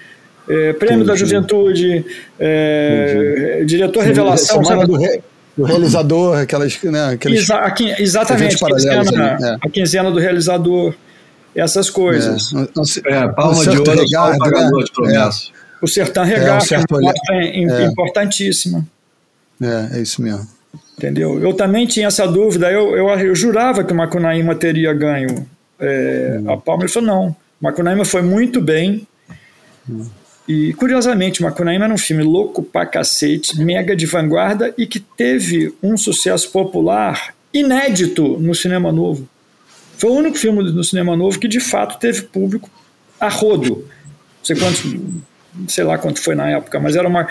é, prêmio Entendi. da juventude, é, diretor Sim, revelação. Semana do, re, do realizador, aquelas. Né, aqueles Exa exatamente, a quinzena, né? a quinzena do realizador, essas coisas. É, se, é palma de ouro, Regato, pagador de promessas. É. O Sertão Regato é, é, é importantíssima. É, é isso mesmo. Entendeu? Eu também tinha essa dúvida, eu, eu, eu jurava que o Macunaíma teria ganho é, hum. a palma. Ele falou: não, o Macunaíma foi muito bem. Hum. E, curiosamente, Macunaíma era um filme louco pra cacete, mega de vanguarda e que teve um sucesso popular inédito no cinema novo. Foi o único filme no cinema novo que, de fato, teve público a rodo. Não sei quantos, sei lá quanto foi na época, mas era uma.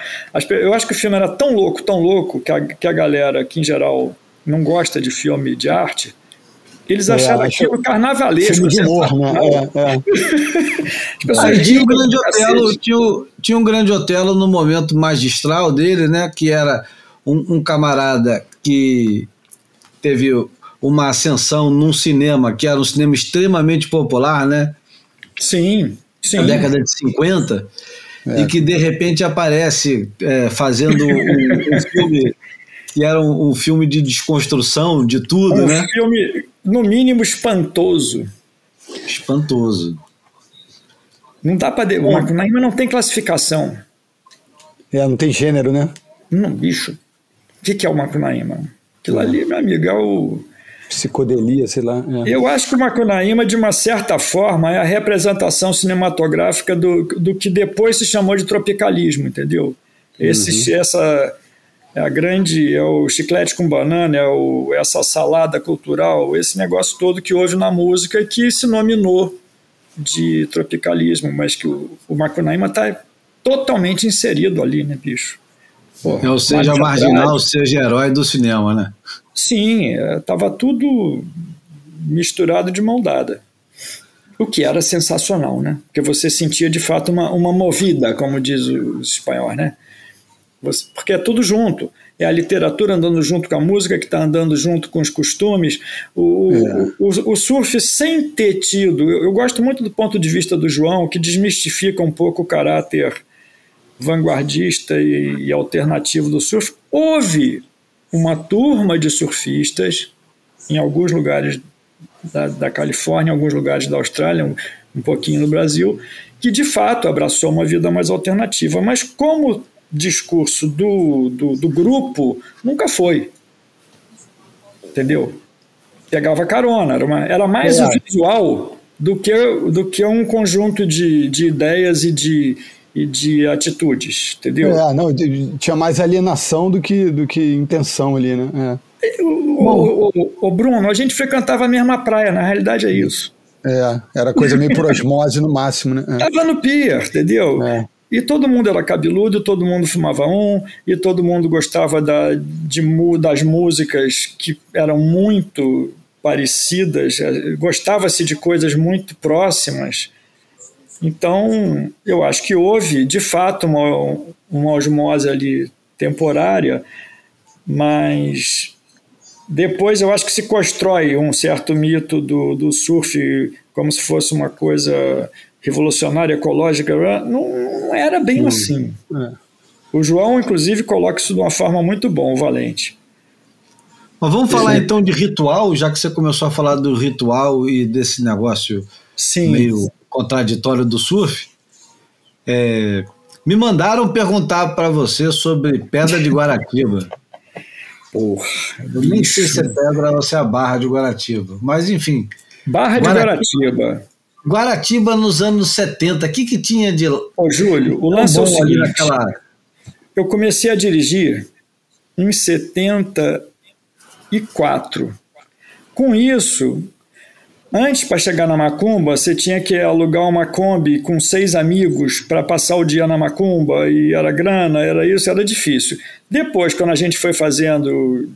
Eu acho que o filme era tão louco, tão louco, que a, que a galera, que em geral não gosta de filme de arte, Eles é, achavam aquilo carnavalesco. Filme de humor, né? É, é. <laughs> As tinha, um grande Otelo, tinha, tinha um grande Otelo no momento magistral dele, né? Que era um, um camarada que teve uma ascensão num cinema que era um cinema extremamente popular, né? Sim, sim. Na década de 50, é. e que de repente aparece é, fazendo um, um, <laughs> filme que era um, um, filme de desconstrução de tudo, um né? Um filme, no mínimo, espantoso. Espantoso. Não dá para. O Macunaíma não tem classificação. É, não tem gênero, né? Não, bicho. O que, que é o Macunaíma? Aquilo ali, meu amigo, é o psicodelia, sei lá. É. Eu acho que o Macunaíma, de uma certa forma, é a representação cinematográfica do, do que depois se chamou de tropicalismo, entendeu? Esse, uhum. Essa é a grande, é o chiclete com banana, é o, essa salada cultural, esse negócio todo que houve na música que se nominou de tropicalismo, mas que o, o Macunaíma está totalmente inserido ali, né, bicho? Porra, é, ou seja, marginal, seja herói do cinema, né? Sim, estava é, tudo misturado de mão dada. O que era sensacional, né? Porque você sentia de fato uma, uma movida, como diz os espanhóis, né? Você, porque é tudo junto. É a literatura andando junto com a música, que está andando junto com os costumes. O, é. o, o, surf sem ter tido. Eu, eu, gosto muito do ponto de vista do João, que desmistifica um pouco o caráter vanguardista e, e alternativo do surf. Houve uma turma de surfistas em alguns lugares da, da Califórnia, em alguns lugares da Austrália, um, um pouquinho no Brasil, que de fato abraçou uma vida mais alternativa. Mas como discurso do, do, do grupo, nunca foi. Entendeu? Pegava carona, era, uma, era mais é. visual do que, do que um conjunto de, de ideias e de, e de atitudes, entendeu? É, não, tinha mais alienação do que, do que intenção ali, né? É. O, o, o, o, Bruno, a gente frequentava a mesma praia, na realidade é isso. É, era coisa meio por osmose no máximo, né? É. Tava no pier, entendeu? É. E todo mundo era cabeludo, todo mundo fumava um, e todo mundo gostava da, de, das músicas que eram muito parecidas, é, gostava-se de coisas muito próximas. Então, eu acho que houve, de fato, uma, uma osmose ali temporária, mas depois eu acho que se constrói um certo mito do, do surf como se fosse uma coisa revolucionária, ecológica. Não, não era bem hum, assim. É. O João, inclusive, coloca isso de uma forma muito bom, Valente. Mas vamos falar então de ritual, já que você começou a falar do ritual e desse negócio Sim. meio contraditório do surf, é, me mandaram perguntar para você sobre Pedra de Guaratiba. <laughs> Porra, eu nem sei se é pedra ou se é a Barra de Guaratiba, mas enfim. Barra de Guaratiba. Guaratiba, Guaratiba nos anos 70, o que, que tinha de. Ô, Júlio, o lance é o seguinte, naquela... Eu comecei a dirigir em 74. Com isso, Antes, para chegar na Macumba, você tinha que alugar uma Kombi com seis amigos para passar o dia na Macumba, e era grana, era isso, era difícil. Depois, quando a gente foi fazendo.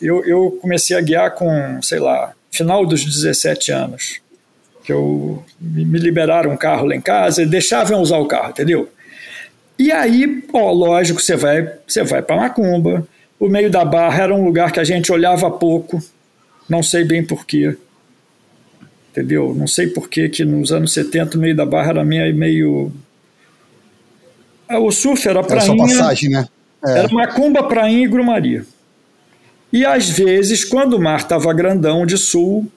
Eu, eu comecei a guiar com, sei lá, final dos 17 anos. Que eu me liberaram um carro lá em casa e deixavam usar o carro, entendeu? E aí, ó, lógico, você vai, você vai para Macumba. O meio da barra era um lugar que a gente olhava pouco, não sei bem porquê entendeu? Não sei por que nos anos 70 o meio da barra era meio... meio... Ah, o surf era prainha... Era só passagem, né? É. Era Macumba, Prainha e Grumaria. E às vezes, quando o mar estava grandão de sul,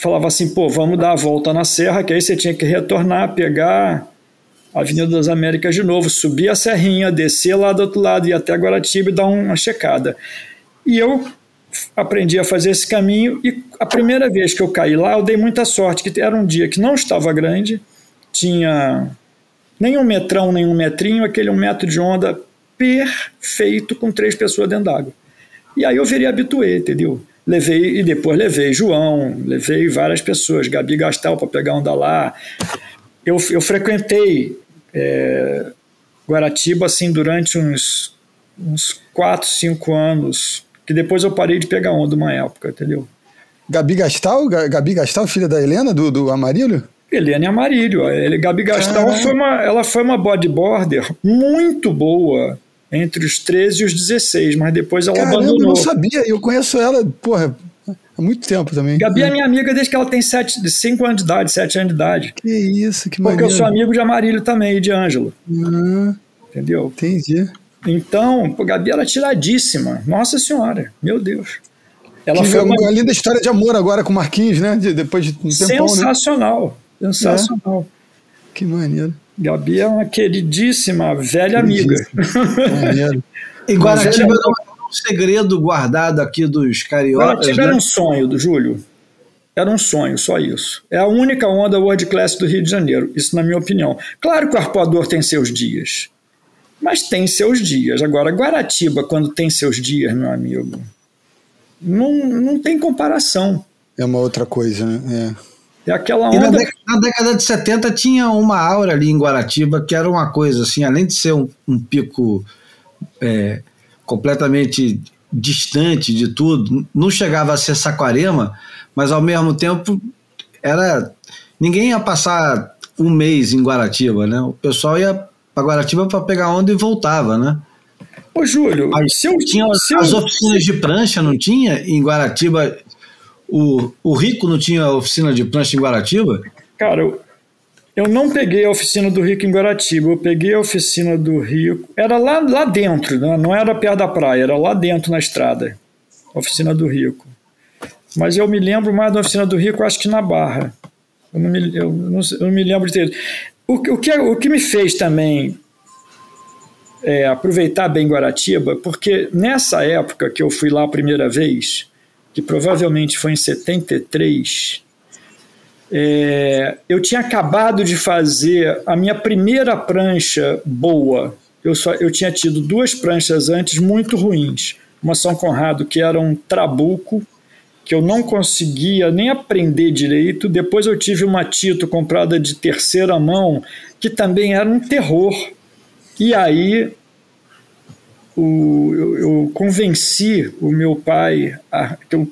falava assim, pô, vamos dar a volta na serra, que aí você tinha que retornar, pegar a Avenida das Américas de novo, subir a serrinha, descer lá do outro lado, ir até Guaratiba e dar uma checada. E eu aprendi a fazer esse caminho e a primeira vez que eu caí lá, eu dei muita sorte, que era um dia que não estava grande, tinha nem um metrão, nem um metrinho, aquele um metro de onda perfeito com três pessoas dentro d'água. E aí eu virei habituê, entendeu? Levei, e depois levei João, levei várias pessoas, Gabi Gastal para pegar onda lá. Eu, eu frequentei é, Guaratiba assim durante uns, uns quatro, cinco anos, que depois eu parei de pegar onda uma época, entendeu? Gabi Gastal? Gabi Gastal, filha da Helena, do, do Amarílio? Helena Amarílio. Ele, Gabi Gastal foi uma, ela foi uma bodyboarder muito boa entre os 13 e os 16, mas depois ela Caramba, abandonou. Eu não sabia, eu conheço ela, porra, há muito tempo também. Gabi é minha amiga desde que ela tem 5 anos de idade, 7 anos de idade. Que isso, que Porque maneiro. eu sou amigo de Amarílio também e de Ângelo. Ah, entendeu? Entendi. Então, pô, Gabi era tiradíssima. Nossa Senhora, meu Deus. Ela que foi uma, uma linda história de amor agora com o Marquinhos, né? De, depois de um tempão, Sensacional. Né? Sensacional. É. Que maneiro. Gabi é uma queridíssima velha amiga. <laughs> E Guaratiba não é um segredo guardado aqui dos cariocas. Guaratiba né? era um sonho do Júlio. Era um sonho, só isso. É a única onda world class do Rio de Janeiro, isso na minha opinião. Claro que o arpoador tem seus dias, mas tem seus dias. Agora, Guaratiba, quando tem seus dias, meu amigo, não, não tem comparação. É uma outra coisa, né? É, é aquela onda. Na década, na década, de 70 tinha uma aura ali em Guaratiba que era uma coisa assim, além de ser um, um pico é, completamente distante de tudo, não chegava a ser Saquarema, mas ao mesmo tempo era. Ninguém ia passar um mês em Guaratiba, né? O pessoal ia para Guaratiba para pegar onda e voltava, né? Ô, Júlio, se eu, tinha se as eu, oficinas de prancha, não tinha? Em Guaratiba, o, o Rico não tinha oficina de prancha em Guaratiba? Cara, eu, eu não peguei a oficina do Rico em Guaratiba, eu peguei a oficina do Rico. Era lá, lá dentro, né? não era perto da praia, era lá dentro na estrada. A oficina do Rico. Mas eu me lembro mais da oficina do Rico, acho que na Barra. Eu não me, eu não, eu não me lembro de ter. O, o, que, o que me fez também é, aproveitar bem Guaratiba, porque nessa época que eu fui lá a primeira vez, que provavelmente foi em 73, é, eu tinha acabado de fazer a minha primeira prancha boa. Eu, só, eu tinha tido duas pranchas antes muito ruins. Uma São Conrado, que era um trabuco, que eu não conseguia nem aprender direito. Depois eu tive uma Tito comprada de terceira mão, que também era um terror. E aí o, eu, eu, convenci o meu pai a, que eu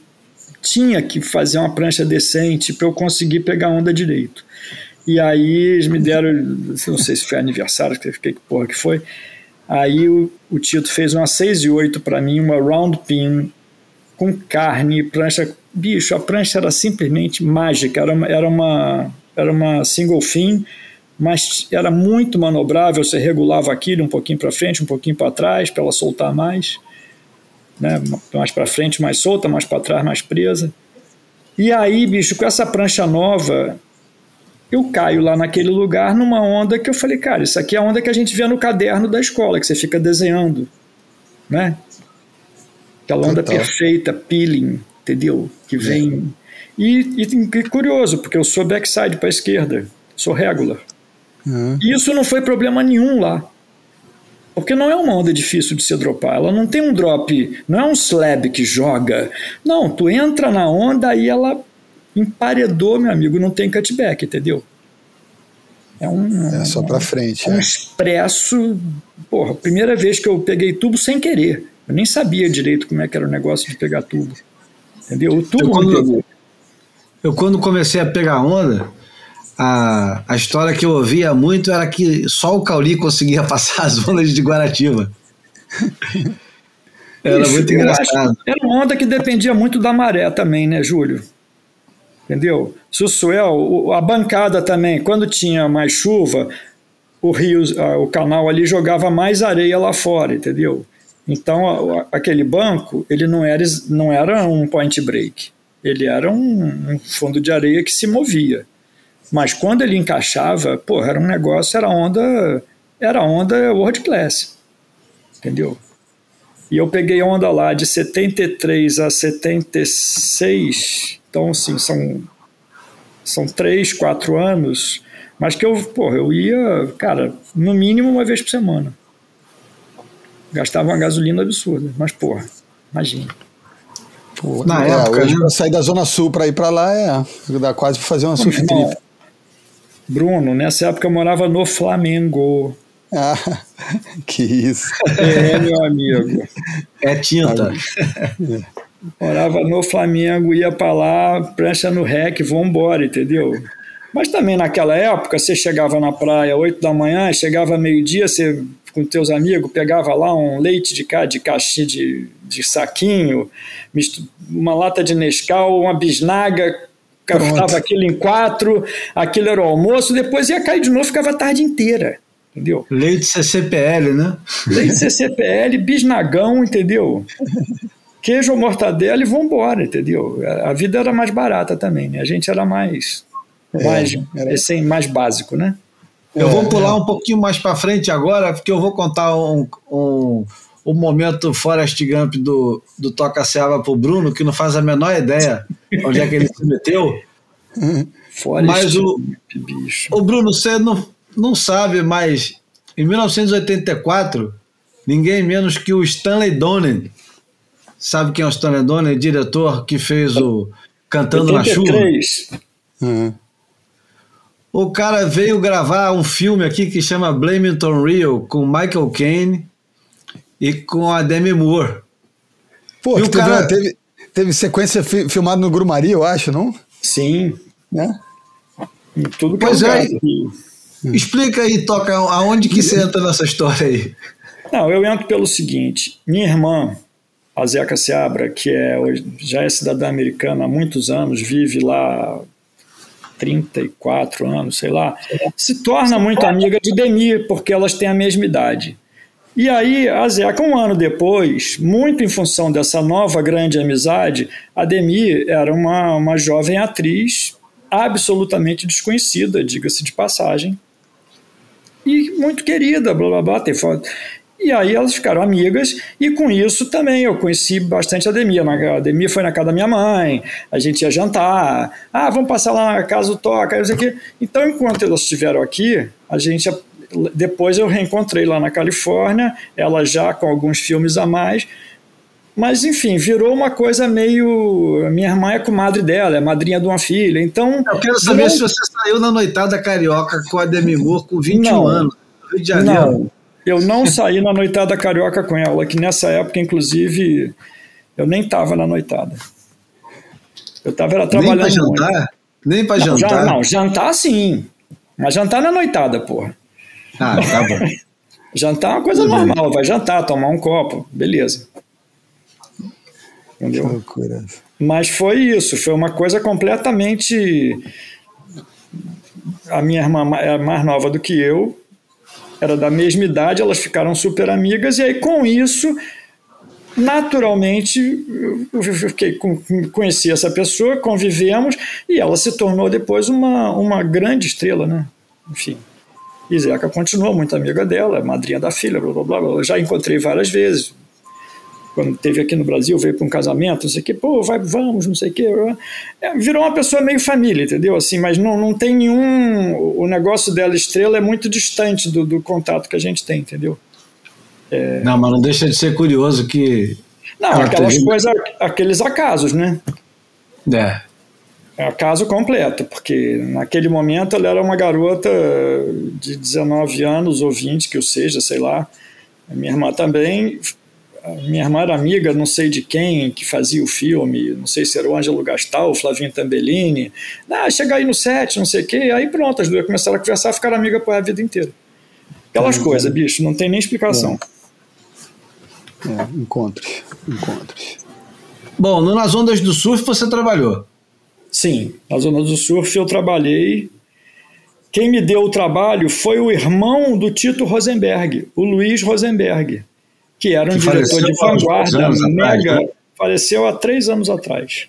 tinha que fazer uma prancha decente para eu conseguir pegar onda direito. E aí eles me deram, não sei se foi aniversário, que que porra que foi. Aí o, o Tito fez uma 6 e 8 para mim, uma round pin com carne, prancha. Bicho, a prancha era simplesmente mágica, era uma, era uma, era uma single fin, mas era muito manobrável, você regulava aquilo um pouquinho para frente, um pouquinho para trás, para ela soltar mais, né? mais para frente mais solta, mais para trás mais presa. E aí, bicho, com essa prancha nova, eu caio lá naquele lugar numa onda que eu falei, cara, isso aqui é a onda que a gente vê no caderno da escola, que você fica desenhando, né? Aquela onda Total. perfeita, peeling, entendeu? Que vem... É. E, e, e curioso, porque eu sou backside para a esquerda, sou regular. Uhum. E isso não foi problema nenhum lá. Porque não é uma onda difícil de se dropar. Ela não tem um drop, não é um slab que joga. Não, tu entra na onda e ela emparedou, meu amigo, não tem cutback, entendeu? É, um, é só para frente. Um é. expresso. Porra, primeira vez que eu peguei tubo sem querer. Eu nem sabia direito como é que era o negócio de pegar tubo. Entendeu? O tubo eu, quando, eu, quando comecei a pegar onda, a, a história que eu ouvia muito era que só o Cauli conseguia <laughs> passar as ondas de Guaratiba. era Ixi, muito engraçado. Era uma onda que dependia muito da maré também, né, Júlio? Entendeu? Se o swell, a bancada também, quando tinha mais chuva, o rio, o canal ali jogava mais areia lá fora, entendeu? Então, aquele banco, ele não era, não era um point break, ele era um, um fundo de areia que se movia. Mas quando ele encaixava, pô, era um negócio, era onda, era onda world class. Entendeu? E eu peguei onda lá de 73 a 76, então assim, são são três, quatro anos, mas que eu, porra, eu ia, cara, no mínimo uma vez por semana. Gastava uma gasolina absurda, mas porra, imagina. Pô, Na é, época, hoje, né? sair da Zona Sul para ir para lá é dá quase para fazer uma surf trip. Bruno, nessa época eu morava no Flamengo. Ah, <laughs> que isso. É, meu amigo. É tinta. Morava no Flamengo, ia para lá, prancha no rec, vambora, entendeu? Mas também naquela época, você chegava na praia 8 da manhã, chegava meio-dia, você com teus amigos, pegava lá um leite de, de caixinha de, de saquinho, uma lata de Nescau, uma bisnaga, cortava aquilo em quatro, aquilo era o almoço, depois ia cair de novo, ficava a tarde inteira, entendeu? Leite CCPL, né? Leite CCPL, bisnagão, entendeu? Queijo ou mortadela e vambora, entendeu? A vida era mais barata também, né? A gente era mais é, mais, era... mais básico, né? Eu vou é, pular um pouquinho mais para frente agora, porque eu vou contar um, um, um momento Forrest Gump do, do Toca Seaba pro Bruno, que não faz a menor ideia onde é que ele se meteu. Mas o, bicho. o Bruno, você não, não sabe, mas em 1984, ninguém menos que o Stanley Donen. Sabe quem é o Stanley Donen? Diretor que fez o Cantando 83. na Chuva. Uhum. O cara veio gravar um filme aqui que chama Blame It on Real com Michael Caine e com a Demi Moore. Pô, e o teve, cara... teve, teve sequência fi, filmada no Grumari, eu acho, não? Sim. Né? Em tudo que pois é. Explica aí, Toca, aonde que você entra nessa história aí? Não, eu entro pelo seguinte. Minha irmã, a Zeca Seabra, que é, já é cidadã americana há muitos anos, vive lá 34 anos, sei lá, se torna muito amiga de Demi, porque elas têm a mesma idade. E aí, a Zeca, um ano depois, muito em função dessa nova grande amizade, a Demi era uma, uma jovem atriz absolutamente desconhecida, diga-se de passagem, e muito querida, blá blá blá. Tem foto. E aí elas ficaram amigas, e com isso também eu conheci bastante a Demi. A Demi foi na casa da minha mãe, a gente ia jantar, ah, vamos passar lá na casa do Toca, não sei o quê. Então, enquanto elas estiveram aqui, a gente. Depois eu reencontrei lá na Califórnia, ela já com alguns filmes a mais, mas enfim, virou uma coisa meio. Minha irmã é comadre dela, é madrinha de uma filha, então. Eu quero saber virou... se você saiu na noitada carioca com a Demi Moore com 21 não, anos, Rio de Janeiro. Não. Eu não <laughs> saí na noitada carioca com ela, que nessa época, inclusive, eu nem estava na noitada. Eu estava trabalhando. Nem para jantar? Muito. Nem para jantar? Já, não, jantar sim. Mas jantar na noitada, porra. Ah, tá bom. <laughs> jantar é uma coisa normal, vai jantar, tomar um copo, beleza. Entendeu? Que loucura. Mas foi isso, foi uma coisa completamente. A minha irmã é mais nova do que eu, era da mesma idade, elas ficaram super amigas, e aí com isso, naturalmente, eu fiquei, conheci essa pessoa, convivemos, e ela se tornou depois uma, uma grande estrela, né? Enfim. E Zeca continuou muito amiga dela, madrinha da filha, blá blá blá. blá. Já encontrei várias vezes, quando teve aqui no Brasil, veio para um casamento, não sei o que, pô, vai, vamos, não sei o que. É, virou uma pessoa meio família, entendeu? Assim, mas não, não tem nenhum. O negócio dela, estrela, é muito distante do, do contato que a gente tem, entendeu? É... Não, mas não deixa de ser curioso que. Não, aquelas teve... coisas, aqueles acasos, né? É. É acaso completo, porque naquele momento ela era uma garota de 19 anos ou 20, que eu seja, sei lá. A minha irmã também minha irmã era amiga, não sei de quem, que fazia o filme, não sei se era o Ângelo Gastal, o Flavinho Tambellini. Ah, chega aí no set, não sei o quê. Aí pronto, as duas começaram a conversar, ficaram amigas por a vida inteira. Aquelas uhum. coisas, bicho, não tem nem explicação. É. É, encontros, encontros. Bom, nas ondas do surf você trabalhou? Sim, nas ondas do surf eu trabalhei. Quem me deu o trabalho foi o irmão do Tito Rosenberg, o Luiz Rosenberg que era um que diretor de vanguarda mega, atrás, né? faleceu há três anos atrás.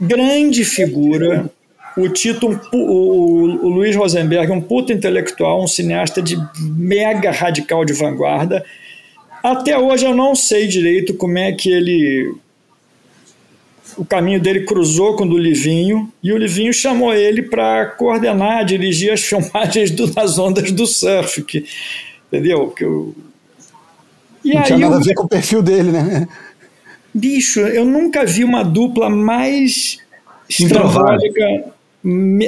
Grande figura, o Tito, o, o Luiz Rosenberg, um puta intelectual, um cineasta de mega radical de vanguarda. Até hoje eu não sei direito como é que ele. O caminho dele cruzou com o do Livinho e o Livinho chamou ele para coordenar, dirigir as <laughs> filmagens do, das ondas do surf. Que, entendeu? Que o, e não tinha nada eu... a ver com o perfil dele, né? Bicho, eu nunca vi uma dupla mais estrambólica,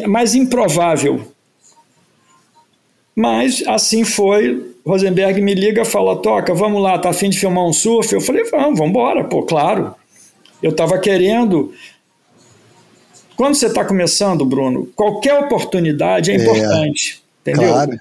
mais improvável. Mas assim foi. Rosenberg me liga, fala: Toca, vamos lá, tá afim de filmar um surf? Eu falei: Vamos, vamos embora, pô, claro. Eu estava querendo. Quando você está começando, Bruno, qualquer oportunidade é, é importante. Entendeu? Claro.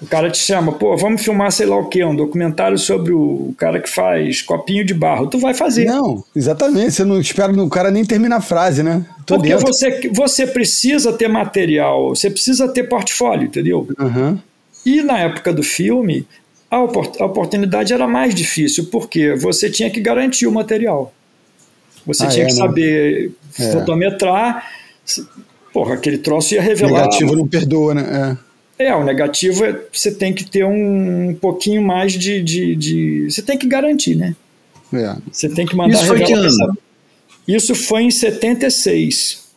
O cara te chama, pô, vamos filmar sei lá o quê, um documentário sobre o cara que faz copinho de barro. Tu vai fazer. Não, exatamente. Você não espera o cara nem terminar a frase, né? Tô Porque você, você precisa ter material, você precisa ter portfólio, entendeu? Uhum. E na época do filme, a, oportunidade era mais difícil, porque você tinha que garantir o material. Você ah, tinha é, que né? saber é. fotometrar. Porra, aquele troço ia revelar. Negativo não perdoa, né? É. É, o negativo é você tem que ter um, um pouquinho mais de, de, de, Você tem que garantir, né? É. Você tem que mandar Isso foi que ano? Isso foi em 76.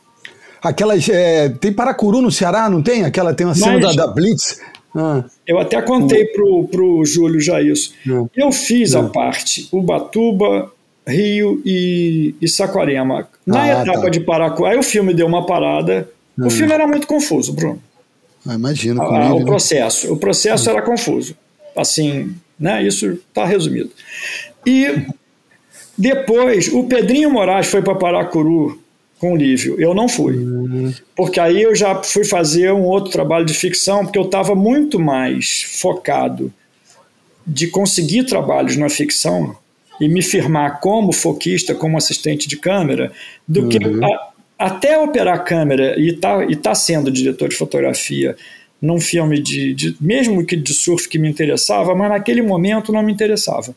Aquelas. É, tem Paracuru no Ceará, não tem? Aquela tem uma cena Mas, da, da, Blitz. Ah. Eu até contei pro, pro Júlio já isso. Ah. Eu fiz a ah. parte Ubatuba, Rio e, e Saquarema. Na ah, etapa tá. de Paracuru. Aí o filme deu uma parada. O filme era muito confuso, Bruno. Ah, imagino. Ah, o processo. O processo era confuso. Assim, né? Isso está resumido. E depois, o Pedrinho Moraes foi para Paracuru com o Lívio. Eu não fui. Uhum. Porque aí eu já fui fazer um outro trabalho de ficção, porque eu estava muito mais focado de conseguir trabalhos na ficção e me firmar como foquista, como assistente de câmera, do uhum. que a, até operar a câmera e tá, e tá sendo diretor de fotografia num filme de, de, mesmo que de surf que me interessava, mas naquele momento não me interessava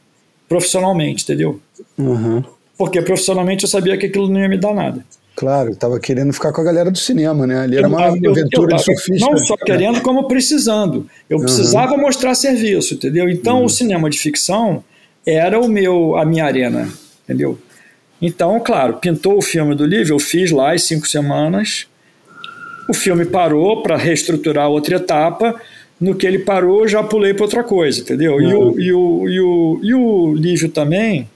profissionalmente, entendeu? Uhum. Porque profissionalmente eu sabia que aquilo não ia me dar nada. Claro, estava querendo ficar com a galera do cinema, né? Ali era uma eu, aventura eu, eu, de surfista. Não só querendo, como precisando. Eu uhum. precisava mostrar serviço, entendeu? Então uhum. o cinema de ficção era o meu, a minha arena, entendeu? Então, claro, pintou o filme do livro, eu fiz lá as cinco semanas. O filme parou para reestruturar outra etapa. No que ele parou, já pulei para outra coisa, entendeu? Uhum. E, o, e, o, e, o, e o Lívio também,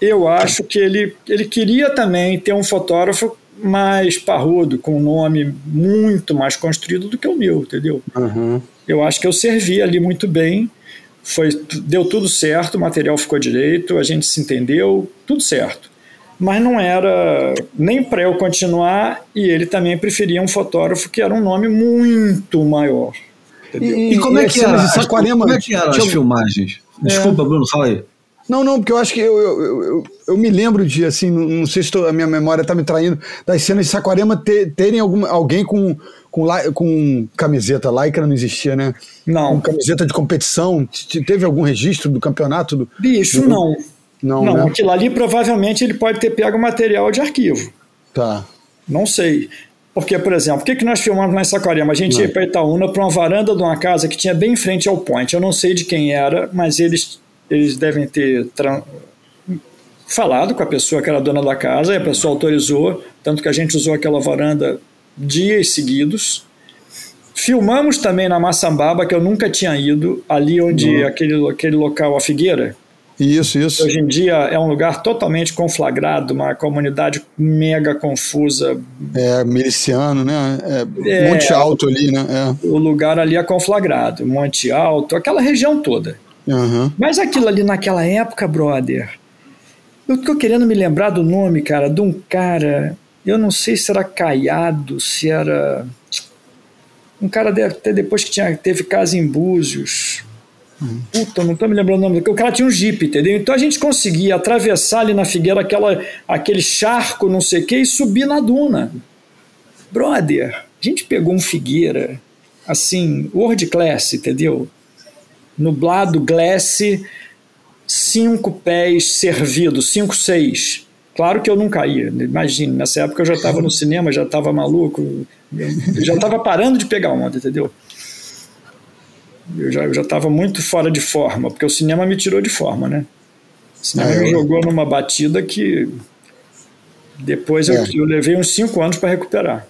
eu acho que ele, ele queria também ter um fotógrafo mais parrudo, com um nome muito mais construído do que o meu, entendeu? Uhum. Eu acho que eu servi ali muito bem, foi, deu tudo certo, o material ficou direito, a gente se entendeu, tudo certo mas não era nem para eu continuar e ele também preferia um fotógrafo que era um nome muito maior. E, e, como é que era? Saquarema, como é que eram as filmagens? Desculpa, é. Bruno, fala aí. Não, não, porque eu acho que eu, eu, eu, eu me lembro de, assim, não sei se tô, a minha memória está me traindo, das cenas de Saquarema ter, terem algum, alguém com, com, com camiseta, lycra não existia, né? Não. Com camiseta de competição, teve algum registro do campeonato? Do, Bicho, do... não. Não, não né? aquilo ali provavelmente ele pode ter pego material de arquivo. Tá. Não sei. Porque, por exemplo, o que, que nós filmamos na Saquarema? A gente não. ia para Itaúna para uma varanda de uma casa que tinha bem em frente ao point. Eu não sei de quem era, mas eles, eles devem ter falado com a pessoa que era dona da casa e a pessoa autorizou, tanto que a gente usou aquela varanda dias seguidos. Filmamos também na Massambaba, que eu nunca tinha ido, ali onde aquele, aquele local, a Figueira, isso, isso. Hoje em dia é um lugar totalmente conflagrado, uma comunidade mega confusa. É, miliciano, né? É, é, Monte Alto ali, né? É. O lugar ali é conflagrado, Monte Alto, aquela região toda. Uhum. Mas aquilo ali naquela época, brother, eu tô querendo me lembrar do nome, cara, de um cara, eu não sei se era Caiado, se era. Um cara até depois que tinha, teve casa em Búzios. Puta, não tô me lembrando o nome. O cara tinha um Jeep, entendeu? Então a gente conseguia atravessar ali na Figueira aquela, aquele charco, não sei o quê, e subir na duna. Brother, a gente pegou um Figueira, assim, World Class, entendeu? Nublado, glass, cinco pés servidos, cinco, seis. Claro que eu não caía, imagine, nessa época eu já estava no cinema, já estava maluco, já estava parando de pegar onda, entendeu? Eu já estava muito fora de forma, porque o cinema me tirou de forma, né? O cinema ah, me jogou numa batida que depois é. eu, eu, levei uns cinco anos para recuperar.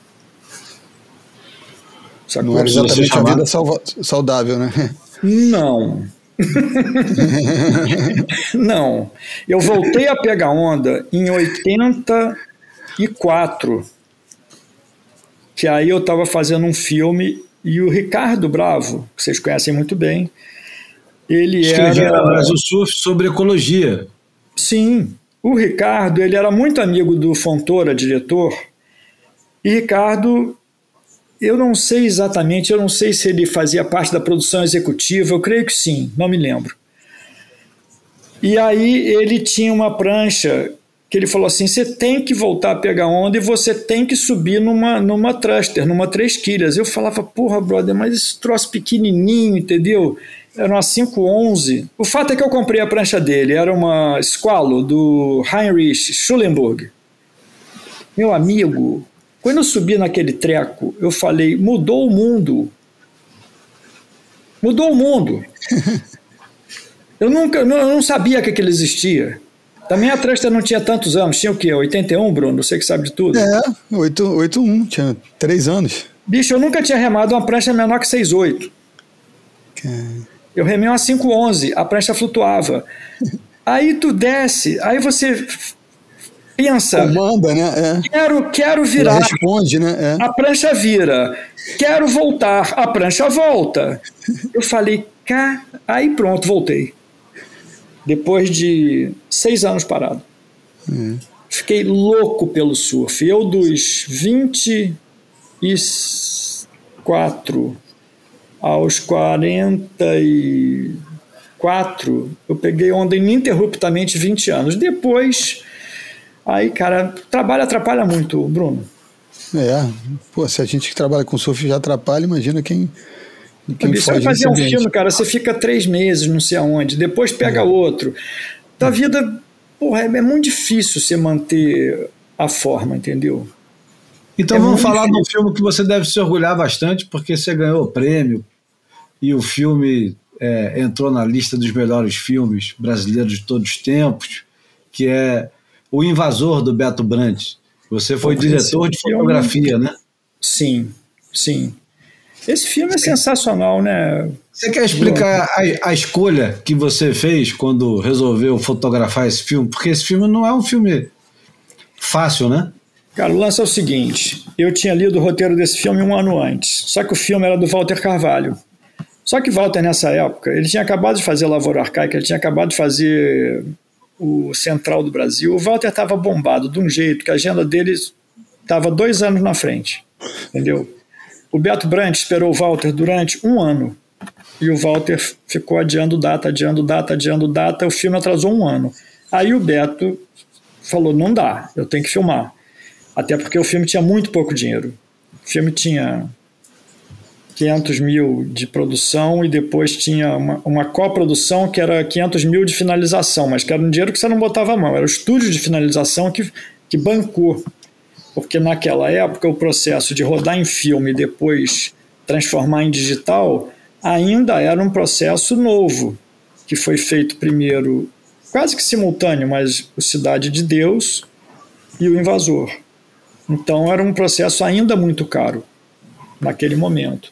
Sacou? Não era exatamente a vida saudável, né? Não. <laughs> não. Eu voltei a pegar onda em 84, que aí eu estava fazendo um filme e o Ricardo Bravo, que vocês conhecem muito bem, ele Escrevia era... Brasil Surf sobre ecologia. Sim, o Ricardo, ele era muito amigo do Fontoura, diretor, e Ricardo, eu não sei exatamente, eu não sei se ele fazia parte da produção executiva, eu creio que sim, não me lembro. E aí ele tinha uma prancha que ele falou assim: você tem que voltar a pegar onda e você tem que subir numa, numa thruster, numa três quilhas. Eu falava, porra, brother, mas esse troço pequenininho, entendeu? Era uma 511. O fato é que eu comprei a prancha dele, era uma Squalo do Heinrich Schulenburg. Meu amigo, quando eu subi naquele treco, eu falei: mudou o mundo. Mudou o mundo. <laughs> eu nunca, eu não sabia que aquilo existia. Também a Truster não tinha tantos anos, tinha o quê? 81, Bruno? Você que sabe de tudo. É, 8, 81, tinha 3 anos. Bicho, eu nunca tinha remado uma prancha menor que 6,8. Eu remei uma 511, a prancha flutuava. <laughs> Aí tu desce, aí você pensa. Comanda, né? É. Quero, quero virar. Responde, né? É. A prancha vira. Quero voltar, a prancha volta. <laughs> Eu falei, cá. Aí pronto, voltei. Depois de seis anos parado. Uhum. Fiquei louco pelo surf. Eu, dos 24 aos 44, eu peguei onda ininterruptamente 20 anos. Depois, aí, cara, trabalho atrapalha muito, Bruno. É, pô, se a gente que trabalha com surf já atrapalha, imagina quem. quem você vai fazer um ambiente. filme, cara, você fica três meses, não sei aonde, depois pega é. outro. Da vida, porra, é, é muito difícil você manter a forma, entendeu? Então é vamos falar difícil. de um filme que você deve se orgulhar bastante, porque você ganhou o prêmio, e o filme é, entrou na lista dos melhores filmes brasileiros de todos os tempos, que é O Invasor, do Beto Brandt. Você foi diretor de fotografia, filme... né? Sim, sim. Esse filme é sensacional, né? Você quer explicar a, a, escolha que você fez quando resolveu fotografar esse filme? Porque esse filme não é um filme fácil, né? Cara, o lance é o seguinte: eu tinha lido o roteiro desse filme um ano antes, só que o filme era do Walter Carvalho. Só que Walter, nessa época, ele tinha acabado de fazer Lavoura Arcaica, ele tinha acabado de fazer o Central do Brasil. O Walter estava bombado de um jeito que a agenda dele estava dois anos na frente, entendeu? O Beto Brandt esperou o Walter durante um ano e o Walter ficou adiando data, adiando data, adiando data. O filme atrasou um ano. Aí o Beto falou: não dá, eu tenho que filmar. Até porque o filme tinha muito pouco dinheiro. O filme tinha 500 mil de produção e depois tinha uma, uma coprodução que era 500 mil de finalização, mas que era um dinheiro que você não botava a mão, era o estúdio de finalização que, que bancou. Porque naquela época o processo de rodar em filme e depois transformar em digital ainda era um processo novo, que foi feito primeiro, quase que simultâneo, mas o Cidade de Deus e o Invasor. Então era um processo ainda muito caro naquele momento.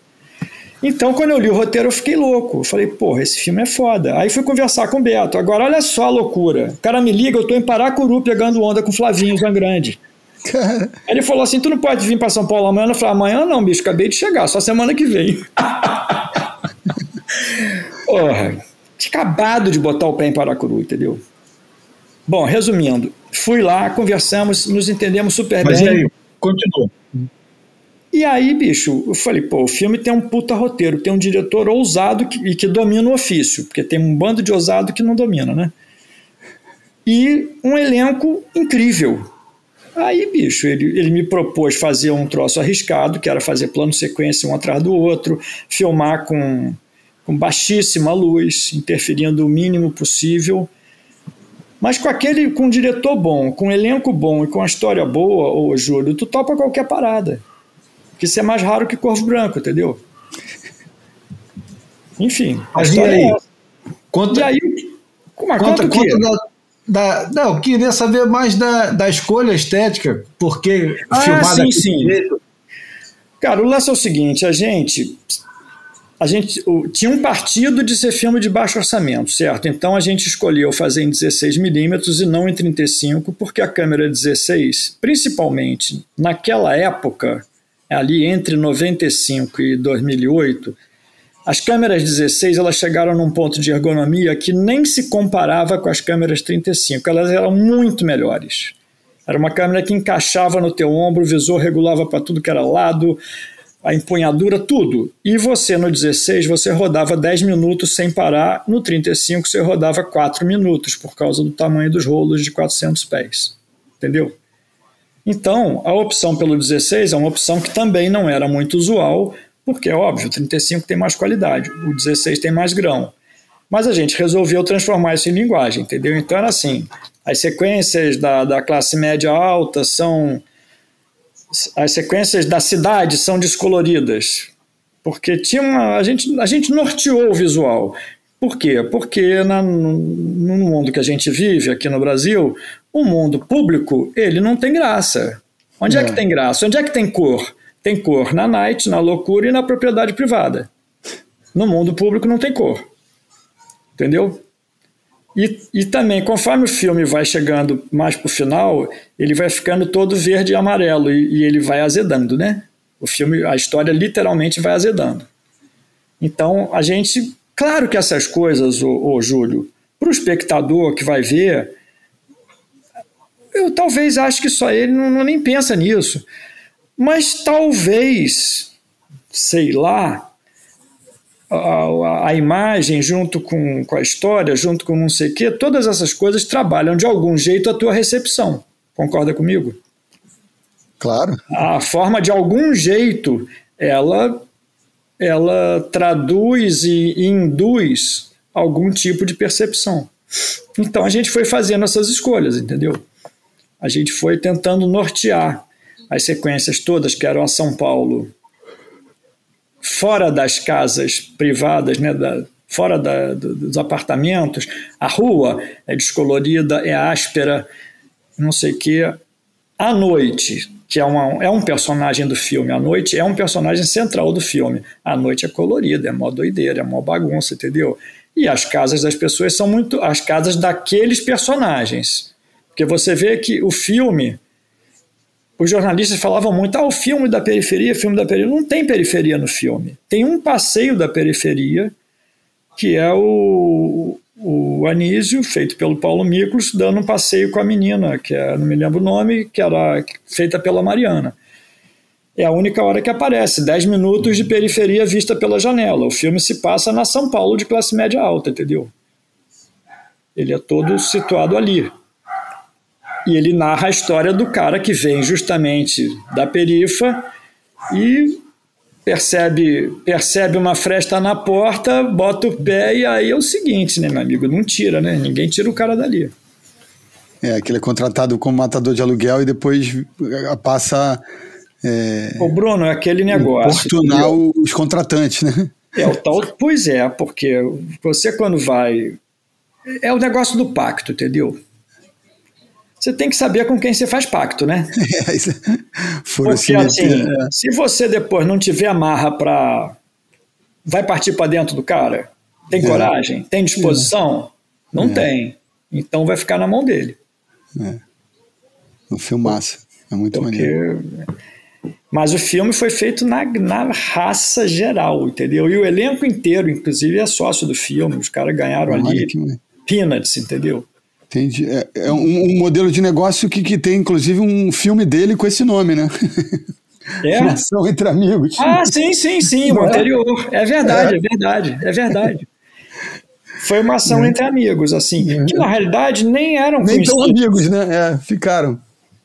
Então, quando eu li o roteiro, eu fiquei louco. Eu falei, porra, esse filme é foda. Aí fui conversar com o Beto. Agora, olha só a loucura. O cara me liga, eu tô em Paracuru pegando onda com Flavinho Zangrande. Aí ele falou assim: tu não pode vir para São Paulo amanhã? Eu falei, amanhã não, bicho, acabei de chegar, só semana que vem. <laughs> porra, tinha acabado de botar o pé em Paracuru, entendeu? Bom, resumindo, fui lá, conversamos, nos entendemos super Mas bem. Mas aí, continua. E aí, bicho, eu falei, pô, o filme tem um puta roteiro, tem um diretor ousado que, e que domina o ofício, porque tem um bando de ousado que não domina, né? E um elenco incrível. Aí, bicho, ele, ele me propôs fazer um troço arriscado, que era fazer plano sequência um atrás do outro, filmar com, com baixíssima luz, interferindo o mínimo possível. Mas com aquele, com um diretor bom, com um elenco bom e com uma história boa, ô Júlio, tu topa qualquer parada que isso é mais raro que corvo branco, entendeu? <laughs> Enfim, a Mas e aí? É conta, e aí, uma, conta, conta, conta da, da, não, queria saber mais da, da escolha estética, porque ah, filmar sim, sim. Jeito. Cara, o lance é o seguinte, a gente a gente o, tinha um partido de ser filme de baixo orçamento, certo? Então a gente escolheu fazer em 16 milímetros e não em 35, porque a câmera 16, principalmente naquela época, ali entre 95 e 2008, As câmeras 16 elas chegaram num ponto de ergonomia que nem se comparava com as câmeras 35. Elas eram muito melhores. Era uma câmera que encaixava no teu ombro, o visor regulava para tudo que era lado, a empunhadura, tudo. E você no 16 você rodava 10 minutos sem parar, no 35 você rodava 4 minutos por causa do tamanho dos rolos de 400 pés. Entendeu? Então, a opção pelo 16 é uma opção que também não era muito usual, porque é óbvio, o 35 tem mais qualidade, o 16 tem mais grão. Mas a gente resolveu transformar isso em linguagem, entendeu? Então era assim: as sequências da, da classe média alta são. As sequências da cidade são descoloridas. Porque tinha uma, a, gente, a gente norteou o visual. Por quê? Porque na, no, no mundo que a gente vive aqui no Brasil, o mundo público, ele não tem graça. Onde é. é que tem graça? Onde é que tem cor? Tem cor na night, na loucura e na propriedade privada. No mundo público não tem cor. Entendeu? E, e também, conforme o filme vai chegando mais para o final, ele vai ficando todo verde e amarelo e, e, ele vai azedando, né? O filme, a história literalmente vai azedando. Então, a gente. Claro que essas coisas, ô, ô Júlio, para o espectador que vai ver, eu talvez acho que só ele não, não nem pensa nisso. Mas talvez, sei lá, a, a, imagem junto com, com a história, junto com não sei o quê, todas essas coisas trabalham de algum jeito a tua recepção. Concorda comigo? Claro. A forma de algum jeito ela ela traduz e induz algum tipo de percepção. Então a gente foi fazendo essas escolhas, entendeu? A gente foi tentando nortear as sequências todas que eram a São Paulo, fora das casas privadas, né, da, fora da, dos apartamentos, a rua é descolorida, é áspera, não sei o quê. À noite, que é, uma, é um personagem do filme, a noite é um personagem central do filme. A noite é colorida, é mó doideira, é mó bagunça, entendeu? E as casas das pessoas são muito as casas daqueles personagens. Porque você vê que o filme os jornalistas falavam muito, ah, o filme da periferia, filme da periferia. Não tem periferia no filme. Tem um passeio da periferia, que é o, o Anísio, feito pelo Paulo Miklos, dando um passeio com a menina, que é, não me lembro o nome, que era feita pela Mariana. É a única hora que aparece, 10 minutos de periferia vista pela janela. O filme se passa na São Paulo de classe média alta, entendeu? Ele é todo situado ali. E ele narra a história do cara que vem justamente da perifa e percebe percebe uma fresta na porta, bota o pé e aí é o seguinte, né, meu amigo? Não tira, né? Ninguém tira o cara dali. É, aquele é contratado como matador de aluguel e depois eh, passa. É, o Bruno, é aquele negócio. Oportunar os contratantes, né? É, o tal. Pois é, porque você quando vai. É o negócio do pacto, entendeu? Você tem que saber com quem você faz pacto, né? <laughs> É, Porque assim, é. se você depois não tiver amarra para. Vai partir para dentro do cara? Tem é. coragem? Tem disposição? É. Não tem. Então vai ficar na mão dele. É. Um filmaço. É muito Porque... maneiro. Mas o filme foi feito na, na raça geral, entendeu? E o elenco inteiro, inclusive, é sócio do filme. Os caras ganharam ali peanuts, entendeu? Entendi. É, é um, um, modelo de negócio que, que tem, inclusive, um filme dele com esse nome, né? É? <laughs> Ação entre amigos. Ah, sim, sim, sim, o é? anterior. É verdade, é. é verdade, é verdade. Foi uma ação é. entre amigos, assim, é. que na realidade nem eram Nem tão amigos, né? É, ficaram.